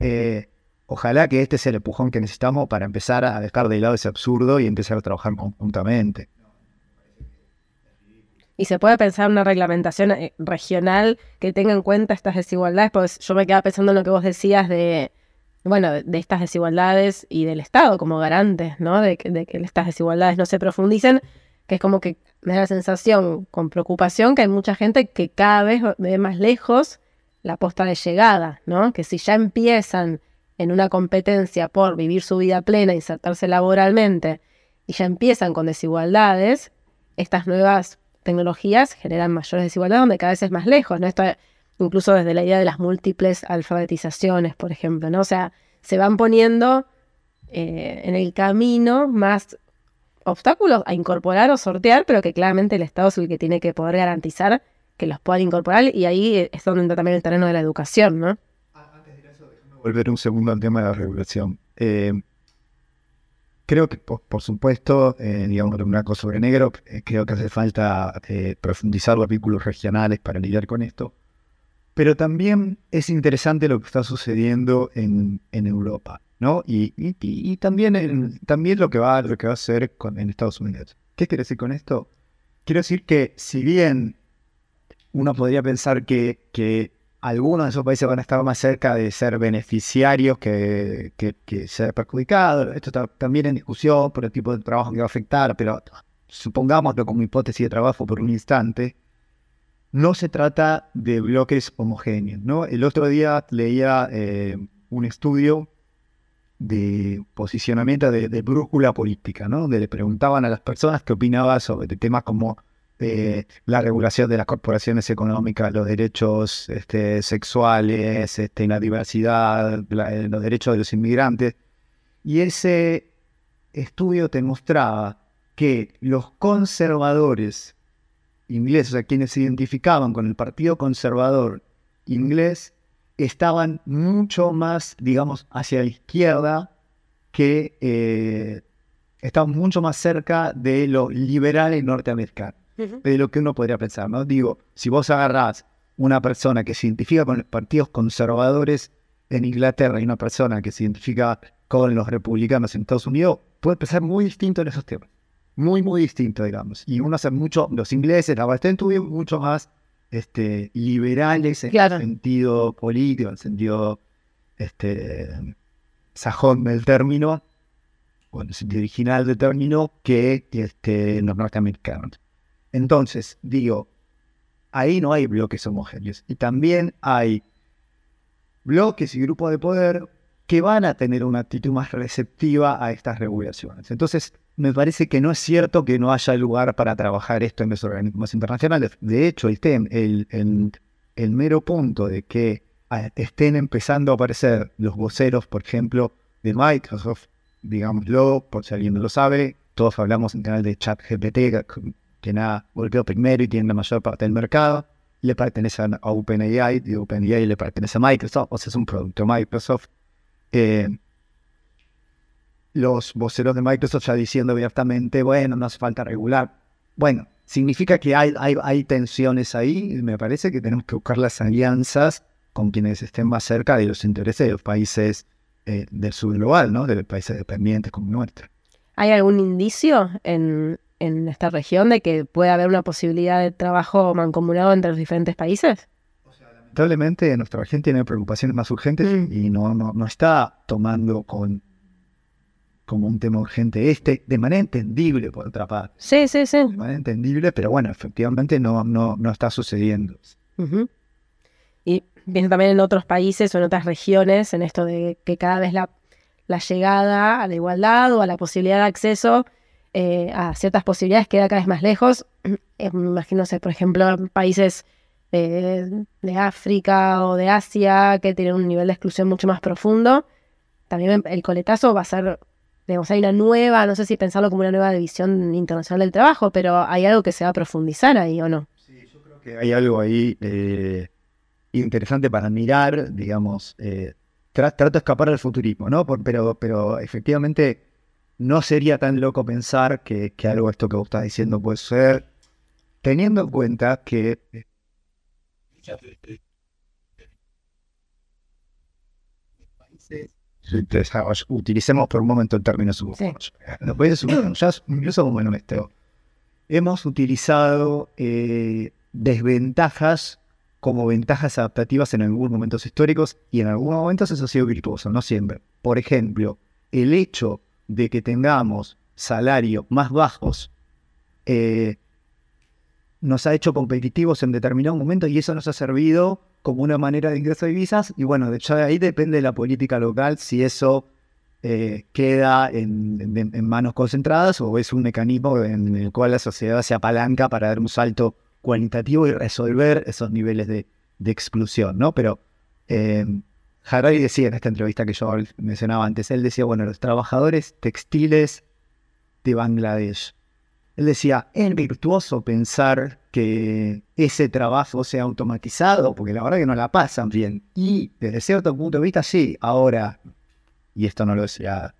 Eh, ojalá que este sea el empujón que necesitamos para empezar a dejar de lado ese absurdo y empezar a trabajar conjuntamente. Y se puede pensar una reglamentación eh, regional que tenga en cuenta estas desigualdades, pues yo me quedaba pensando en lo que vos decías de, bueno, de, estas desigualdades y del Estado como garantes, ¿no? De que, de que estas desigualdades no se profundicen, que es como que me da la sensación con preocupación que hay mucha gente que cada vez ve más lejos la posta de llegada, ¿no? Que si ya empiezan en una competencia por vivir su vida plena, insertarse laboralmente, y ya empiezan con desigualdades, estas nuevas tecnologías generan mayores desigualdades donde cada vez es más lejos, ¿no? Esto incluso desde la idea de las múltiples alfabetizaciones, por ejemplo, ¿no? O sea, se van poniendo eh, en el camino más obstáculos a incorporar o sortear, pero que claramente el Estado es el que tiene que poder garantizar que los puedan incorporar y ahí es donde entra también el terreno de la educación, ¿no? Antes de eso, déjame volver un segundo al tema de la regulación. Eh, Creo que, por, supuesto, eh, digamos, un blanco sobre negro, eh, creo que hace falta eh, profundizar los vínculos regionales para lidiar con esto. Pero también es interesante lo que está sucediendo en, Europa, ¿no? Y, y, también, también lo que va, lo que va a hacer en Estados Unidos. ¿Qué quiere decir con esto? Quiero decir que si bien uno podría pensar que, que algunos de esos países van a estar más cerca de ser beneficiarios que, ser perjudicados. Esto está también en discusión por el tipo de trabajo que va a afectar, pero supongámoslo como hipótesis de trabajo por un instante. No se trata de bloques homogéneos. ¿no? El otro día leía eh, un estudio de posicionamiento de, brújula política, ¿no? donde le preguntaban a las personas qué opinaban sobre temas como la regulación de las corporaciones económicas, los derechos este, sexuales, este, la diversidad, eh, los derechos de los inmigrantes. Y ese estudio te mostraba que los conservadores ingleses, o sea, quienes se identificaban con el Partido Conservador inglés, estaban mucho más, digamos, hacia la izquierda que eh, estaban mucho más cerca de los liberales norteamericanos de lo que uno podría pensar, ¿no? Digo, si vos agarrás una persona que se identifica con los partidos conservadores en Inglaterra y una persona que se identifica con los republicanos en Estados Unidos, puede pensar muy distinto en esos temas. Muy, muy distinto, digamos. Y uno hace mucho, los ingleses, la bastante tuvieron mucho más este, liberales en el sentido político, en el sentido este, sajón del término, o en el sentido original del término, que este, los norteamericanos. Entonces, digo, ahí no hay bloques homogéneos. Y también hay bloques y grupos de poder que van a tener una actitud más receptiva a estas regulaciones. Entonces, me parece que no es cierto que no haya lugar para trabajar esto en los organismos internacionales. De hecho, el, el, el, mero punto de que ah, estén empezando a aparecer los voceros, por ejemplo, de Microsoft, digámoslo, por si alguien no lo sabe, todos hablamos en general de ChatGPT, que nada, golpeó primero y tiene la mayor parte del mercado, le pertenece a OpenAI, y OpenAI le pertenece a Microsoft, o sea, es un producto Microsoft. Eh, los voceros de Microsoft ya diciendo abiertamente, bueno, no hace falta regular. Bueno, significa que hay, hay, tensiones ahí y me parece que tenemos que buscar las alianzas con quienes estén más cerca de los intereses de los países eh, del sur global, ¿no? De los países dependientes como nuestro. ¿Hay algún indicio en, en esta región de que puede haber una posibilidad de trabajo mancomunado entre los diferentes países? lamentablemente nuestra región tiene preocupaciones más urgentes mm. y no, no, no, está tomando con como un tema urgente este, de manera entendible por otra parte. Sí, sí, sí. De manera entendible, pero bueno, efectivamente no, no, no está sucediendo. Y viendo también en otros países o en otras regiones, en esto de que cada vez la, la llegada a la igualdad o a la posibilidad de acceso eh, a ciertas posibilidades queda cada vez más lejos. Eh, imagino, por ejemplo, países de, África o de Asia que tienen un nivel de exclusión mucho más profundo. También el coletazo va a ser, digamos, hay una nueva, no sé si pensarlo como una nueva división internacional del trabajo, pero hay algo que se va a profundizar ahí o no. Sí, yo creo que hay algo ahí eh, interesante para mirar, digamos, trato de escapar del futurismo, ¿no? pero, pero efectivamente no sería tan loco pensar que, que algo esto que vos estás diciendo puede ser, teniendo en cuenta que utilicemos por un momento el término subhumanos. Los países incluso bueno esto, hemos utilizado eh, desventajas como ventajas adaptativas en algunos momentos históricos y en algunos momentos eso ha sido virtuoso, no siempre. Por ejemplo, el hecho de que tengamos salarios más bajos eh, nos ha hecho competitivos en determinados momentos y eso nos ha servido como una manera de ingreso de divisas. Y bueno, de hecho, ahí depende de la política local si eso eh, queda en, manos concentradas o es un mecanismo en el cual la sociedad se apalanca para dar un salto cualitativo y resolver esos niveles de, exclusión, ¿no? Pero eh, Harari decía en esta entrevista que yo mencionaba antes, él decía, bueno, los trabajadores textiles de Bangladesh. Él decía, es virtuoso pensar que ese trabajo sea automatizado, porque la verdad que no la pasan bien. Y desde cierto punto de vista, sí, ahora, y esto no lo decía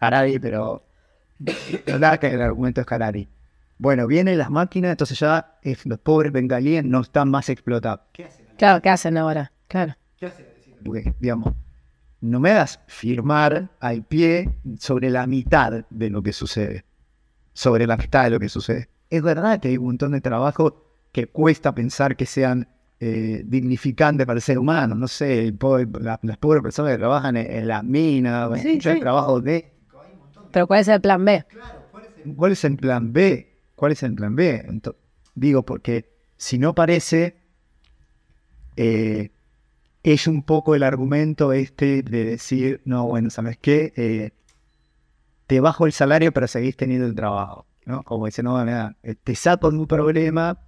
Harari, pero verdad que el argumento es Harari. Bueno, vienen las máquinas, entonces ya los pobres bengalíes no están más explotados. ¿Qué hacen? Claro, ¿qué hacen ahora? Claro. ¿Qué hacen? Porque, digamos, no me hagas firmar al pie sobre la mitad de lo que sucede. Sobre la mitad de lo que sucede. Es verdad que hay un montón de trabajo que cuesta pensar que sean eh, dignificantes para el ser humano. No sé, las pobres personas que trabajan en, la mina, sí, sí. trabajo de... Pero ¿cuál es el plan B? ¿cuál es el plan B? ¿Cuál es el plan B? digo, porque si no parece, eh, es un poco el argumento este de decir, no, bueno, ¿sabes qué? Eh, te bajo el salario pero seguís teniendo el trabajo, ¿no? Como dice, no, nada, eh, te saco de un problema,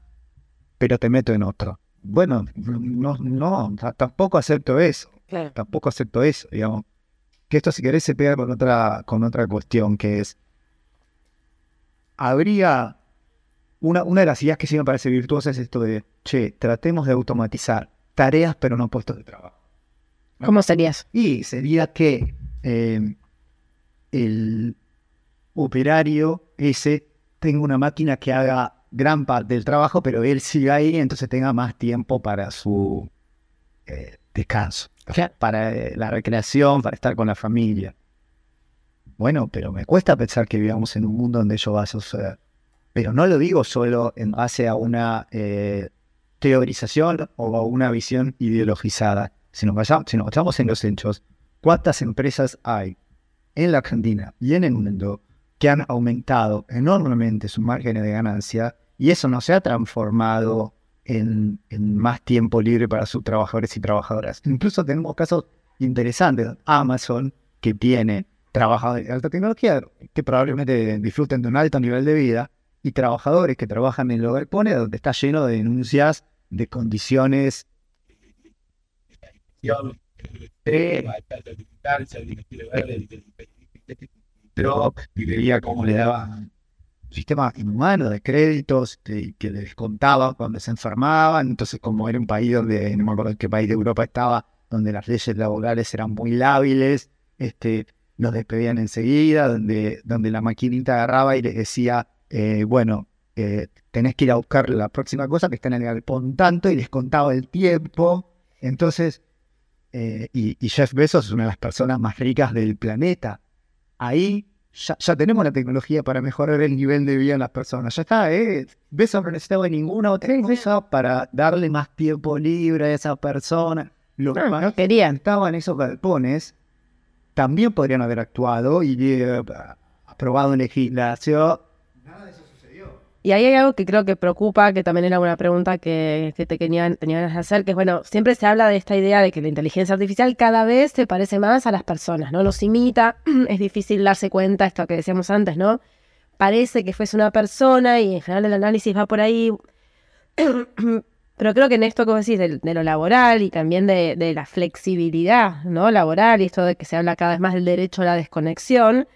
pero te meto en otro. Bueno, no, no, tampoco acepto eso. Tampoco acepto eso, digamos. Que esto si querés se pega con otra, con otra cuestión, que es, habría, una, una de las ideas que sí me parece virtuosa es esto de, che, tratemos de automatizar tareas pero no puestos de trabajo. ¿Cómo serías? Y sería que eh, el operario ese tenga una máquina que haga gran parte del trabajo, pero él siga ahí, entonces tenga más tiempo para su eh, descanso, para eh, la recreación, para estar con la familia. Bueno, pero me cuesta pensar que vivamos en un mundo donde eso va a suceder. Pero no lo digo solo en base a una teorización o una visión ideologizada. Si nos, vayamos, en los hechos, ¿cuántas empresas hay en la Argentina y en el mundo que han aumentado enormemente sus márgenes de ganancia y eso no se ha transformado en, más tiempo libre para sus trabajadores y trabajadoras? Incluso tenemos casos interesante. Amazon, que tiene trabajadores de alta tecnología que probablemente disfruten de un alto nivel de vida y trabajadores que trabajan en lo pone donde está lleno de denuncias de condiciones pero veía cómo le daban sistema inhumano de créditos que, que les contaba cuando se enfermaban. Entonces, como era un país donde, no me acuerdo en qué país de Europa estaba, donde las leyes laborales eran muy lábiles, este, los despedían enseguida, donde, donde la maquinita agarraba y les decía, eh, bueno, eh, tenés que ir a buscar la próxima cosa que está en el galpón tanto, y les contaba el tiempo. Entonces, eh, y, y Jeff Bezos es una de las personas más ricas del planeta. Ahí ya, tenemos la tecnología para mejorar el nivel de vida de las personas. Ya está, ¿eh? Besos no necesitaba ninguna otra cosa para darle más tiempo libre a esa persona. Los no, querían. estaban esos galpones también podrían haber actuado y eh, aprobado legislación y ahí hay algo que creo que preocupa, que también era una pregunta que, te tenían, tenían que hacer, que es, bueno, siempre se habla de esta idea de que la inteligencia artificial cada vez se parece más a las personas, ¿no? Los imita, es difícil darse cuenta, esto que decíamos antes, ¿no? Parece que fuese una persona y en general el análisis va por ahí. Pero creo que en esto que vos decís de, lo laboral y también de, de, la flexibilidad ¿no? laboral y esto de que se habla cada vez más del derecho a la desconexión,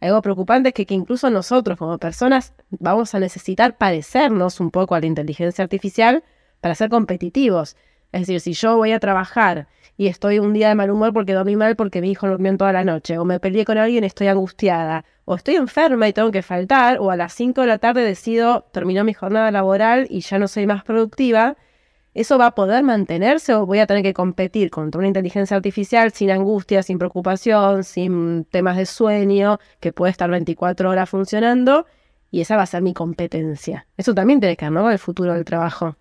algo preocupante es que, incluso nosotros como personas vamos a necesitar parecernos un poco a la inteligencia artificial para ser competitivos. Es decir, si yo voy a trabajar y estoy un día de mal humor porque dormí mal porque mi hijo durmió toda la noche, o me peleé con alguien y estoy angustiada, o estoy enferma y tengo que faltar, o a las 5 de la tarde decido terminó mi jornada laboral y ya no soy más productiva, ¿Eso va a poder mantenerse o voy a tener que competir contra una inteligencia artificial sin angustia, sin preocupación, sin temas de sueño, que puede estar 24 horas funcionando? Y esa va a ser mi competencia. Eso también tiene que ver, ¿no? El futuro del trabajo.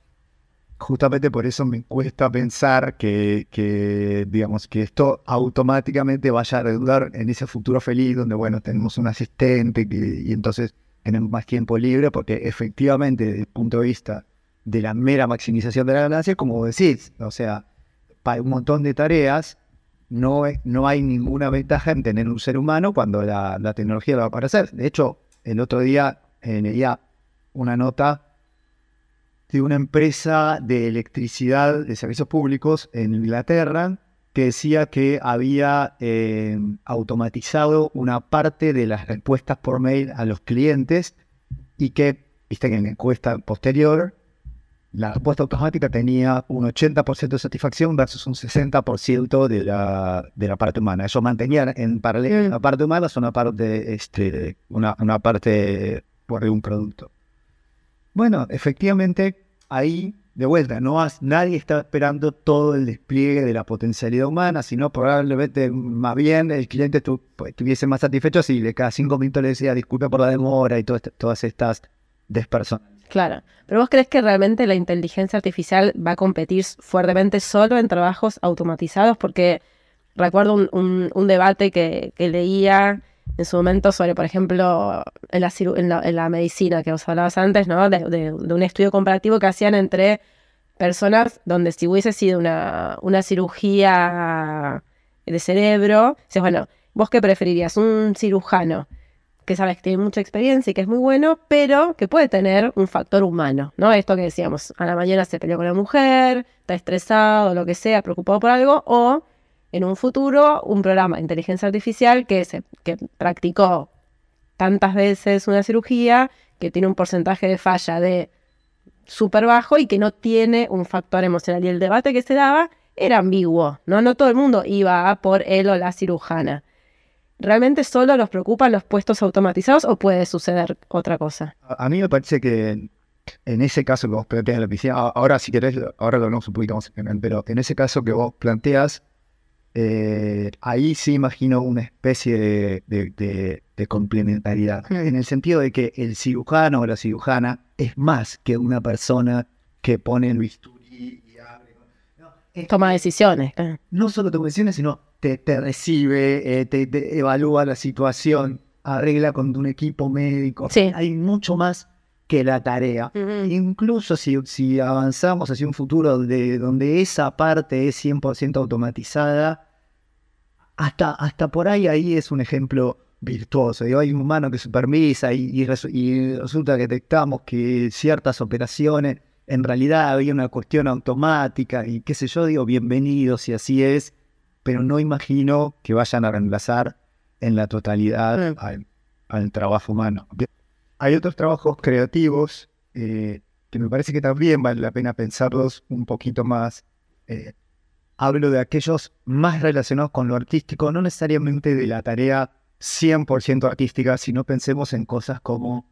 Justamente por eso me cuesta pensar que, digamos, que esto automáticamente vaya a redundar en ese futuro feliz donde, bueno, tenemos un asistente y entonces tenemos más tiempo libre, porque efectivamente, desde el punto de vista de la mera maximización de la ganancia, como decís, o sea, para un montón de tareas no, no hay ninguna ventaja en tener un ser humano cuando la, tecnología va a aparecer. De hecho, el otro día eh, leía una nota de una empresa de electricidad de servicios públicos en Inglaterra que decía que había eh, automatizado una parte de las respuestas por mail a los clientes y que, viste que en la encuesta posterior la respuesta automática tenía un 80% de satisfacción versus un 60% de la, de la parte humana. Eso mantenía en paralelo la parte humana es una parte, este, una, una parte por un producto. Bueno, efectivamente, ahí, de vuelta, no nadie está esperando todo el despliegue de la potencialidad humana, sino probablemente más bien el cliente pues, estuviese más satisfecho si de cada cinco minutos le decía disculpe por la demora y todas estas despersonalizaciones. Claro, pero vos crees que realmente la inteligencia artificial va a competir fuertemente solo en trabajos automatizados? Porque recuerdo un, debate que, leía en su momento sobre, por ejemplo, en la, en la, medicina que os hablabas antes, ¿no? De, un estudio comparativo que hacían entre personas donde si hubiese sido una, una cirugía de cerebro, dices, bueno, ¿vos qué preferirías? ¿Un cirujano que sabes que tiene mucha experiencia y que es muy bueno, pero que puede tener un factor humano, ¿no? Esto que decíamos, a la mañana se peleó con la mujer, está estresado, lo que sea, preocupado por algo, o en un futuro un programa de inteligencia artificial que, se, que practicó tantas veces una cirugía, que tiene un porcentaje de falla de súper bajo y que no tiene un factor emocional. Y el debate que se daba era ambiguo, ¿no? No todo el mundo iba a por él o la cirujana. ¿Realmente solo nos preocupan los puestos automatizados o puede suceder otra cosa? A, mí me parece que en ese caso que vos planteas la piscina, ahora si querés, ahora lo hablamos un poquito más en pero en ese caso que vos planteas, eh, ahí sí imagino una especie de, complementariedad, en el sentido de que el cirujano o la cirujana es más que una persona que pone el bisturí y abre. Toma decisiones. No solo toma decisiones, sino te, recibe, eh, te, evalúa la situación, arregla con un equipo médico. Hay mucho más que la tarea. Incluso si, si, avanzamos hacia un futuro de, donde esa parte es 100% automatizada, hasta, hasta por ahí, ahí es un ejemplo virtuoso. Digo, hay un humano que supervisa y, y, y resulta que detectamos que ciertas operaciones en realidad había una cuestión automática y qué sé yo, digo, bienvenido si así es, pero no imagino que vayan a reemplazar en la totalidad al, al, trabajo humano. Hay otros trabajos creativos eh, que me parece que también vale la pena pensarlos un poquito más. Eh, hablo de aquellos más relacionados con lo artístico, no necesariamente de la tarea 100% artística, sino pensemos en cosas como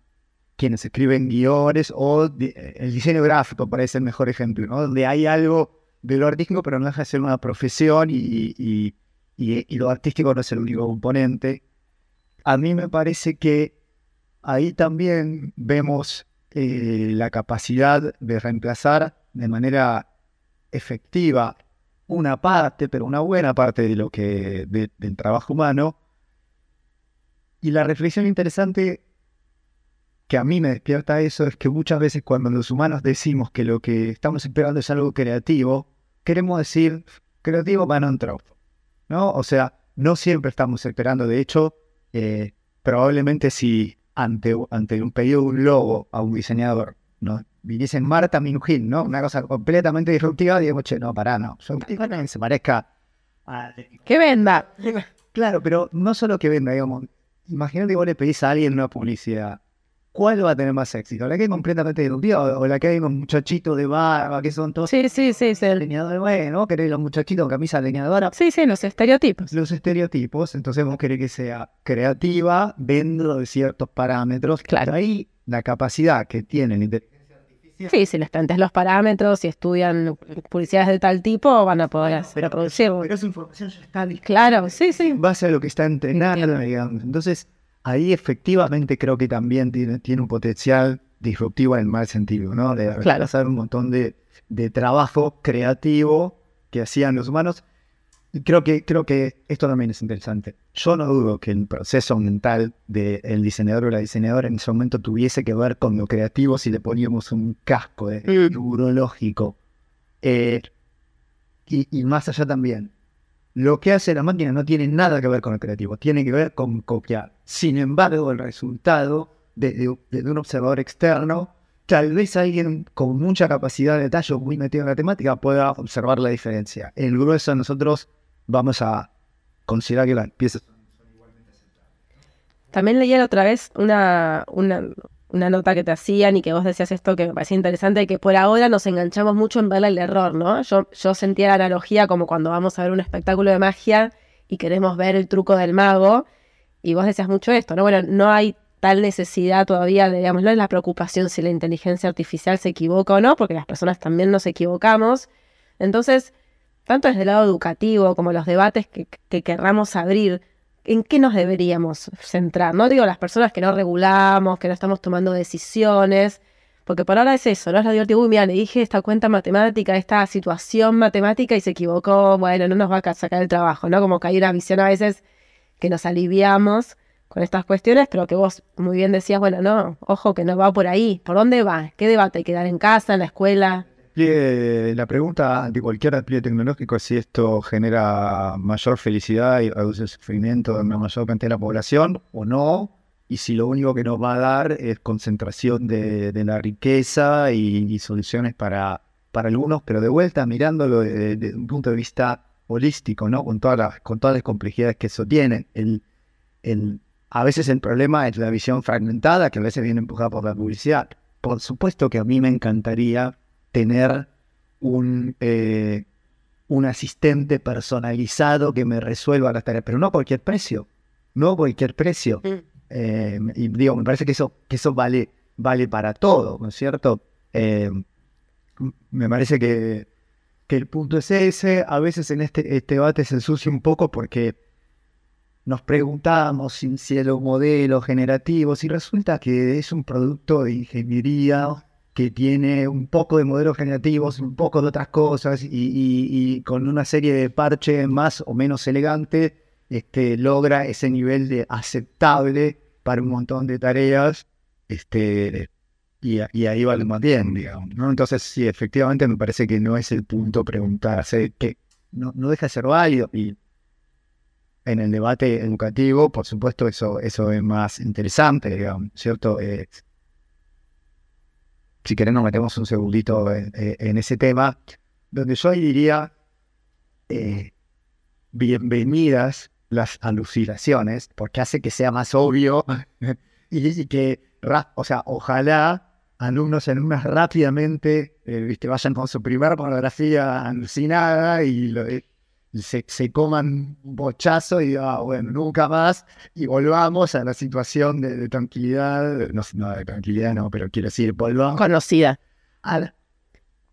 quienes escriben guiones o el diseño gráfico parece el mejor ejemplo, ¿no? donde hay algo de lo artístico, pero no deja de ser una profesión y, lo artístico no es el único componente. A mí me parece que ahí también vemos eh, la capacidad de reemplazar de manera efectiva una parte, pero una buena parte de lo que del trabajo humano. Y la reflexión interesante que a mí me despierta eso es que muchas veces cuando los humanos decimos que lo que estamos esperando es algo creativo, queremos decir creativo para un ¿no? O sea, no siempre estamos esperando. De hecho, eh, probablemente si ante, ante un pedido de un logo a un diseñador, ¿no? Viniesen Marta Minujín, ¿no? Una cosa completamente disruptiva, digo, che, no, pará, no. Yo, que se parezca a... ¡Que venda! Claro, pero no solo que venda, digamos. Imagínate que vos le pedís a alguien una publicidad ¿cuál va a tener más éxito? ¿La que hay completamente disruptiva o la que hay con muchachitos de barba que son todos sí, sí, sí, sí. leñadores? Bueno, querés los muchachitos con camisa leñadora. Sí, sí, los estereotipos. Los estereotipos, entonces vos querés que sea creativa dentro de ciertos parámetros. Claro. Ahí la capacidad que tienen inteligencia artificial. Sí, si les planteas los parámetros y estudian publicidades de tal tipo, van a poder pero, producirlo. Pero esa información ya está Claro, sí, sí. En base a lo que está entrenado, digamos. Entonces, ahí efectivamente creo que también tiene, tiene un potencial disruptivo en el mal sentido, ¿no? De hacer un montón de, trabajo creativo que hacían los humanos. Creo que, creo que esto también es interesante. Yo no dudo que el proceso mental del diseñador o la diseñadora en ese momento tuviese que ver con lo creativo si le poníamos un casco de mm. neurológico. Eh, y, y, más allá también, lo que hace la máquina no tiene nada que ver con el creativo, tiene que ver con copiar. Sin embargo, el resultado de, un observador externo, tal vez alguien con mucha capacidad de detalle muy metido en la temática pueda observar la diferencia. El grueso nosotros vamos a considerar que las piezas. También leía otra vez una, una, una nota que te hacían y que vos decías esto que me parecía interesante, que por ahora nos enganchamos mucho en ver el error, ¿no? Yo, yo sentía la analogía como cuando vamos a ver un espectáculo de magia y queremos ver el truco del mago, y vos decías mucho esto, ¿no? Bueno, no hay tal necesidad todavía de, digamos, no es la preocupación si la inteligencia artificial se equivoca o no, porque las personas también nos equivocamos. Entonces, tanto desde el lado educativo como los debates que, que querramos abrir en qué nos deberíamos centrar. No digo las personas que no regulamos, que no estamos tomando decisiones, porque por ahora es eso, no es lo divertido. Uy, mira, le dije esta cuenta matemática, esta situación matemática y se equivocó, bueno, no nos va a sacar el trabajo, ¿no? Como que hay una visión a veces que nos aliviamos con estas cuestiones, pero que vos muy bien decías, bueno, no, ojo que no va por ahí. ¿Por dónde va? ¿Qué debate? ¿Quedar en casa, en la escuela? La pregunta de cualquier despliegue tecnológico es si esto genera mayor felicidad y reduce el sufrimiento de una mayor cantidad de la población o no, y si lo único que nos va a dar es concentración de, la riqueza y, soluciones para, para algunos, pero de vuelta mirándolo desde, un punto de vista holístico, ¿no? Con todas las, con todas las complejidades que eso tiene. El, el, a veces el problema es la visión fragmentada, que a veces viene empujada por la publicidad. Por supuesto que a mí me encantaría tener un, eh, un asistente personalizado que me resuelva las tareas, pero no a cualquier precio, no a cualquier precio. Mm. Eh, y digo, me parece que eso, que eso vale, vale para todo, ¿no es cierto? Eh, me parece que, que, el punto es ese. A veces en este, este debate se ensucia un poco porque nos preguntamos si, si los modelos generativos y resulta que es un producto de ingeniería que tiene un poco de modelos generativos, un poco de otras cosas y, con una serie de parches más o menos elegante, este, logra ese nivel de aceptable para un montón de tareas este, y, ahí va más bien, digamos. ¿no? Entonces, sí, efectivamente me parece que no es el punto preguntarse, que no, no deja de ser válido y en el debate educativo, por supuesto, eso, eso es más interesante, digamos, ¿cierto? Eh, si querés nos metemos un segundito en, ese tema, donde yo diría, eh, bienvenidas las alucinaciones, porque hace que sea más obvio y, que, o sea, ojalá alumnos en unas rápidamente eh, vayan con su primera pornografía alucinada y eh, se, coman un bochazo y ah, bueno, nunca más, y volvamos a la situación de, tranquilidad, no, no, de tranquilidad no, pero quiero decir, volvamos. Conocida. A,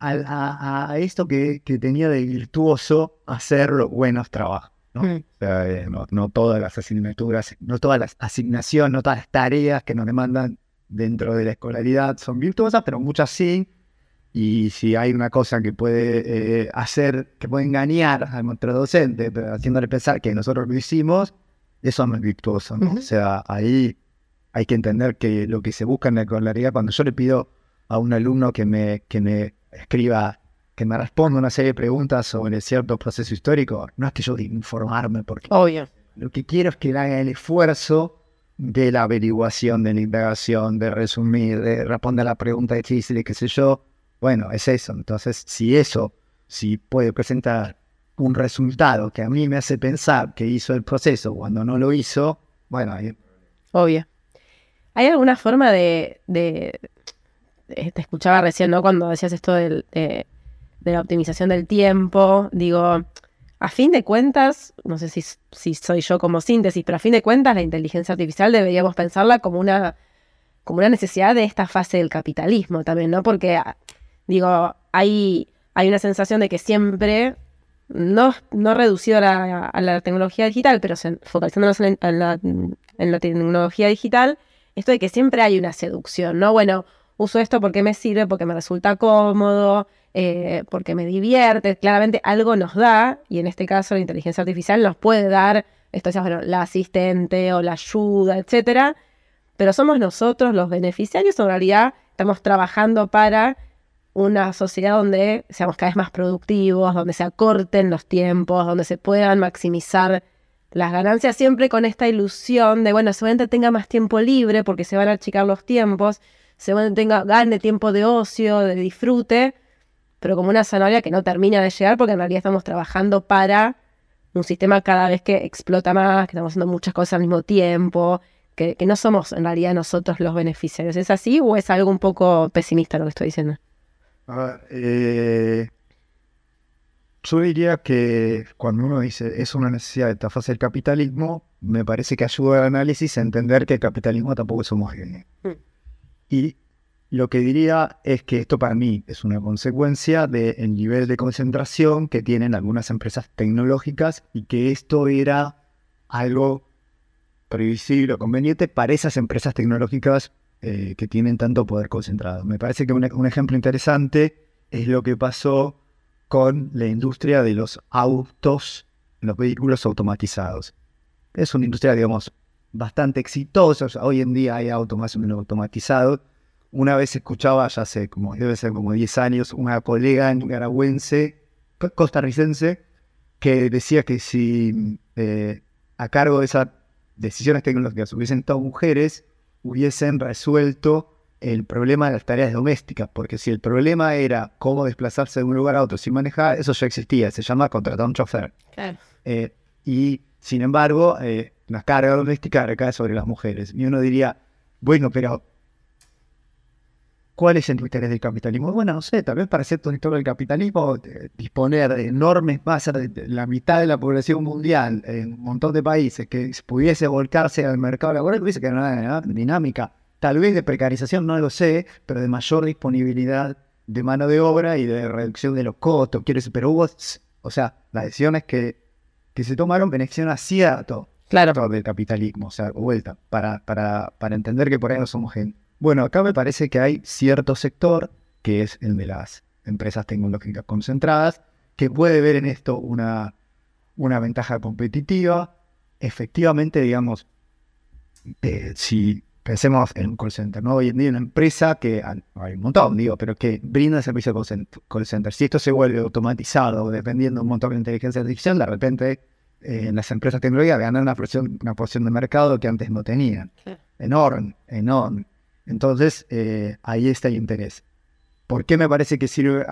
a, esto que, tenía de virtuoso hacer los buenos trabajos. ¿no? Mm. Eh, ¿no? todas las asignaturas, no todas las asignaciones, no todas las tareas que nos demandan dentro de la escolaridad son virtuosas, pero muchas sí. Y si hay una cosa que puede eh, hacer, que puede engañar a nuestro docente, haciéndole pensar que nosotros lo hicimos, eso no es virtuoso. O sea, ahí hay que entender que lo que se busca en la escolaridad, cuando yo le pido a un alumno que me, que me escriba, que me responda una serie de preguntas sobre cierto proceso histórico, no es que yo de informarme, porque Obvio. lo que quiero es que haga el esfuerzo de la averiguación, de la indagación, de resumir, de responder a la pregunta difícil, qué sé yo. Bueno, es eso. Entonces, si eso, si puede presentar un resultado que a mí me hace pensar que hizo el proceso cuando no lo hizo, bueno, ahí... Obvio. ¿Hay alguna forma de, eh, te escuchaba recién, ¿no? Cuando decías esto de, la optimización del tiempo, digo, a fin de cuentas, no sé si, si soy yo como síntesis, pero a fin de cuentas la inteligencia artificial deberíamos pensarla como una, como una necesidad de esta fase del capitalismo también, ¿no? Porque, digo, hay, hay una sensación de que siempre, no, no reducido a la, tecnología digital, pero focalizándonos en la, en la tecnología digital, esto de que siempre hay una seducción, ¿no? Bueno, uso esto porque me sirve, porque me resulta cómodo, eh, porque me divierte. Claramente algo nos da, y en este caso la inteligencia artificial nos puede dar, esto es, bueno, la asistente o la ayuda, etcétera. Pero somos nosotros los beneficiarios, en realidad estamos trabajando para una sociedad donde seamos cada vez más productivos, donde se acorten los tiempos, donde se puedan maximizar las ganancias, siempre con esta ilusión de, bueno, seguramente tenga más tiempo libre porque se van a achicar los tiempos se tenga, gane tiempo de ocio, de disfrute, pero como una zanahoria que no termina de llegar porque en realidad estamos trabajando para un sistema cada vez que explota más, que estamos haciendo muchas cosas al mismo tiempo, que, no somos en realidad nosotros los beneficiarios. ¿Es así o es algo un poco pesimista lo que estoy diciendo? Eh, yo diría que cuando uno dice es una necesidad de esta fase del capitalismo, me parece que ayuda al análisis a entender que el capitalismo tampoco es homogéneo. Hmm. Y lo que diría es que esto para mí es una consecuencia del nivel de concentración que tienen algunas empresas tecnológicas y que esto era algo previsible o conveniente para esas empresas tecnológicas eh, que tienen tanto poder concentrado. Me parece que un, ejemplo interesante es lo que pasó con la industria de los autos, los vehículos automatizados. Es una industria, digamos, bastante exitosos. Hoy en día hay autos más o menos automatizados. Una vez escuchaba, ya hace como, debe ser como 10 años, una colega nicaragüense, costarricense, que decía que si eh, a cargo de esas decisiones tecnológicas hubiesen estado mujeres, hubiesen resuelto el problema de las tareas domésticas, porque si el problema era cómo desplazarse de un lugar a otro sin manejar, eso ya existía, se llama contratar un chofer. Eh, y sin embargo, eh, la carga doméstica recae sobre las mujeres. Y uno diría, bueno, pero ¿cuál es el interés del capitalismo? Bueno, no sé, tal vez para cierto sector del capitalismo eh, disponer de enormes masas, de la mitad de la población mundial en un montón de países que pudiese volcarse al mercado laboral, hubiese que una dinámica, tal vez de precarización, no lo sé, pero de mayor disponibilidad de mano de obra y de reducción de los costos. Quiero decir, pero hubo, o sea, las decisiones que, que se tomaron beneficiaron a cierto claro. del capitalismo, o sea, vuelta, para, para, para entender que por ahí no somos gente. Bueno, acá me parece que hay cierto sector, que es el de las empresas tecnológicas concentradas, que puede ver en esto una, una ventaja competitiva. Efectivamente, digamos, eh, si pensemos en un call center, ¿no? Hoy en día una empresa que hay un montón, digo, pero que brinda servicio de call center. Si esto se vuelve automatizado, dependiendo un montón de inteligencia artificial, de repente eh, las empresas tecnológicas ganar una porción, una porción de mercado que antes no tenían. Enorme, enorme. Entonces, eh, ahí está el interés. ¿Por qué me parece que sirve,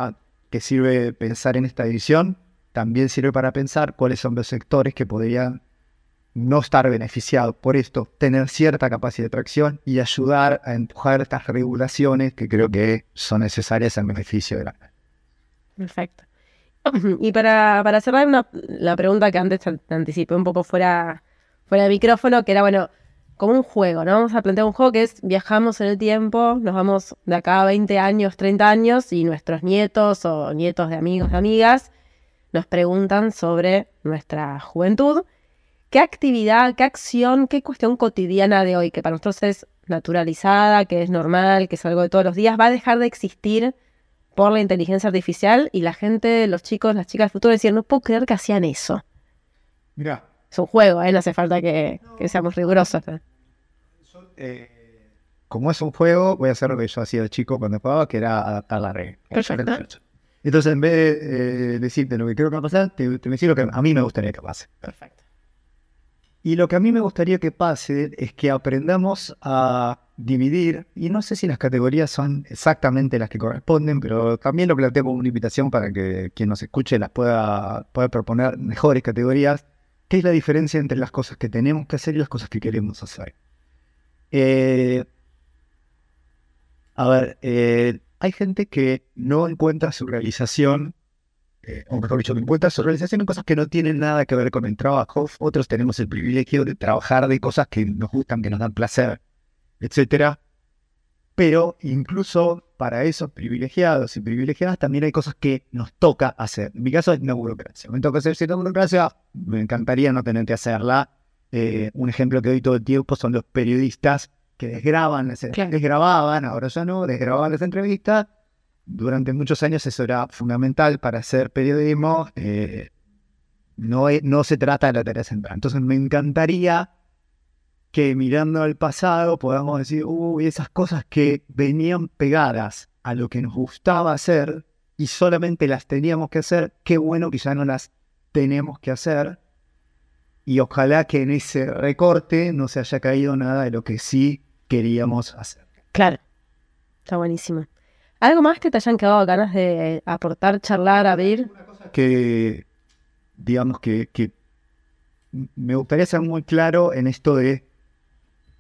que sirve pensar en esta división? También sirve para pensar cuáles son los sectores que podrían no estar beneficiados por esto, tener cierta capacidad de tracción y ayudar a empujar estas regulaciones que creo que son necesarias en beneficio de la. Perfecto. Y para, para cerrar una, la pregunta que antes te anticipé un poco fuera, fuera de micrófono, que era, bueno, como un juego, ¿no? Vamos a plantear un juego que es viajamos en el tiempo, nos vamos de acá a 20 años, 30 años y nuestros nietos o nietos de amigos, de amigas, nos preguntan sobre nuestra juventud. ¿Qué actividad, qué acción, qué cuestión cotidiana de hoy, que para nosotros es naturalizada, que es normal, que es algo de todos los días, va a dejar de existir por la inteligencia artificial y la gente, los chicos, las chicas del futuro decían, no puedo creer que hacían eso. Mira. Es un juego, ¿eh? no hace falta que, seamos rigurosos. Eh, como es un juego, voy a hacer lo que yo hacía de chico cuando jugaba, que era adaptar la red. Entonces, en vez de eh, decirte lo que creo que va a pasar, te, te decir lo que a mí me gustaría que pase. Perfecto. Y lo que a mí me gustaría que pase es que aprendamos a dividir, y no sé si las categorías son exactamente las que corresponden, pero también lo planteo como una invitación para que quien nos escuche las pueda, pueda proponer mejores categorías. ¿Qué es la diferencia entre las cosas que tenemos que hacer y las cosas que queremos hacer? Eh, a ver, eh, hay gente que no encuentra su realización, eh, o mejor dicho, no encuentra su realización en cosas que no tienen nada que ver con el trabajo. Otros tenemos el privilegio de trabajar de cosas que nos gustan, que nos dan placer, etcétera. Pero incluso para esos privilegiados y privilegiadas también hay cosas que nos toca hacer. En mi caso es una burocracia. Me toca hacer cierta burocracia, me encantaría no tener que hacerla eh, un ejemplo que doy todo el tiempo son los periodistas que desgraban, las, desgrababan, ahora ya no, desgrababan las entrevistas. Durante muchos años eso era fundamental para hacer periodismo. Eh, no, no se trata de la tarea central. Entonces me encantaría que mirando al pasado podamos decir, uy, esas cosas que venían pegadas a lo que nos gustaba hacer y solamente las teníamos que hacer, qué bueno que ya no las tenemos que hacer y ojalá que en ese recorte no se haya caído nada de lo que sí queríamos hacer. Claro, está buenísimo. ¿Algo más que te hayan quedado ganas de aportar, charlar, abrir? Que, digamos que, me gustaría ser muy claro en esto de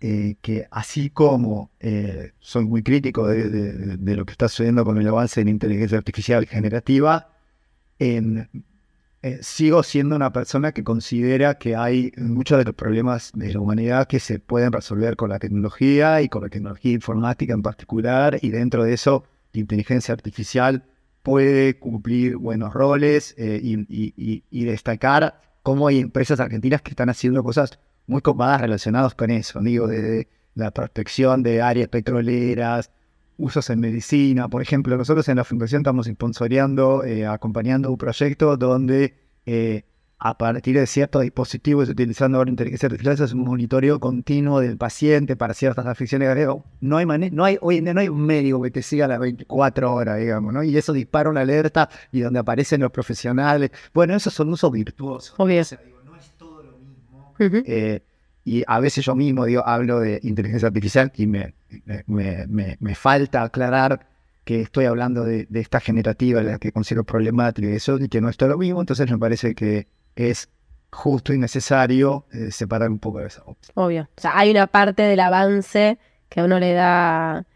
eh, que así como eh, soy muy crítico de, lo que está sucediendo con el avance en inteligencia artificial generativa, en eh, sigo siendo una persona que considera que hay muchos de los problemas de la humanidad que se pueden resolver con la tecnología y con la tecnología informática en particular, y dentro de eso la inteligencia artificial puede cumplir buenos roles eh, y, destacar cómo hay empresas argentinas que están haciendo cosas muy copadas relacionadas con eso, digo, desde la prospección de áreas petroleras, usos en medicina. Por ejemplo, nosotros en la Fundación estamos sponsoreando, eh, acompañando un proyecto donde eh, a partir de ciertos dispositivos, utilizando ahora inteligencia artificial, es un monitoreo continuo del paciente para ciertas afecciones No hay, no hay hoy en día no hay un médico que te siga las 24 horas, digamos, ¿no? Y eso dispara una alerta y donde aparecen los profesionales. Bueno, esos son usos virtuosos. Obvio. no es todo lo mismo. Y a veces yo mismo digo, hablo de inteligencia artificial y me, me, falta aclarar que estoy hablando de, esta generativa, la que considero problemática y eso, y que no es todo lo mismo. Entonces me parece que es justo y necesario eh, separar un poco de eso. Obvio. O sea, hay una parte del avance que a uno le da,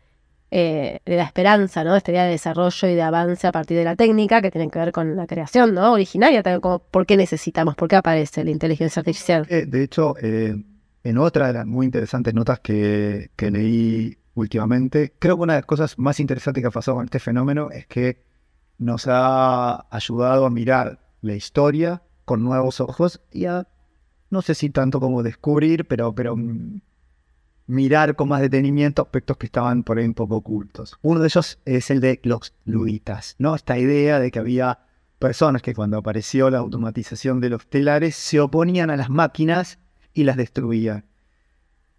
eh, le da esperanza, ¿no? Esta idea de desarrollo y de avance a partir de la técnica que tiene que ver con la creación, ¿no? Originaria, también como por qué necesitamos, por qué aparece la inteligencia artificial. Eh, de hecho, en otra de las muy interesantes notas que, leí últimamente, creo que una de las cosas más interesantes que ha pasado con este fenómeno es que nos ha ayudado a mirar la historia con nuevos ojos y a, no sé si tanto como descubrir, pero, mirar con más detenimiento aspectos que estaban por ahí un poco ocultos. Uno de ellos es el de los luitas, ¿no? Esta idea de que había personas que cuando apareció la automatización de los telares se oponían a las máquinas y las destruía.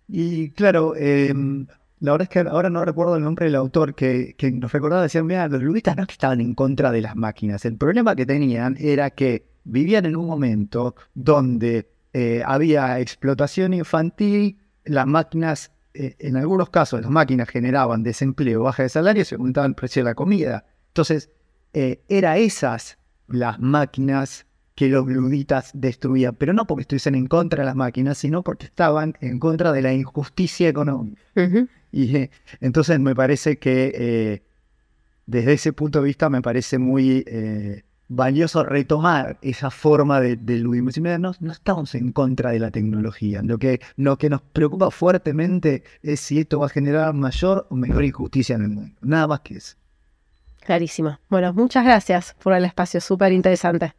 Y claro, em, la verdad es que ahora no recuerdo el nombre del autor que, nos recordaba, decían, mira, los ludistas no estaban en contra de las máquinas. El problema que tenían era que vivían en un momento donde eh, había explotación infantil, las máquinas, eh, en algunos casos las máquinas generaban desempleo, baja de salario y se aumentaban el precio de la comida. Entonces, eh, era esas las máquinas que los luditas destruían, pero no porque estuviesen en contra de las máquinas, sino porque estaban en contra de la injusticia económica. Y eh, entonces me parece que eh, desde ese punto de vista me parece muy eh, valioso retomar esa forma de, de ludismo. No, no, estamos en contra de la tecnología. Lo que, lo que nos preocupa fuertemente es si esto va a generar mayor o menor injusticia en el mundo. Nada más que eso. Clarísimo. Bueno, muchas gracias por el espacio, súper interesante.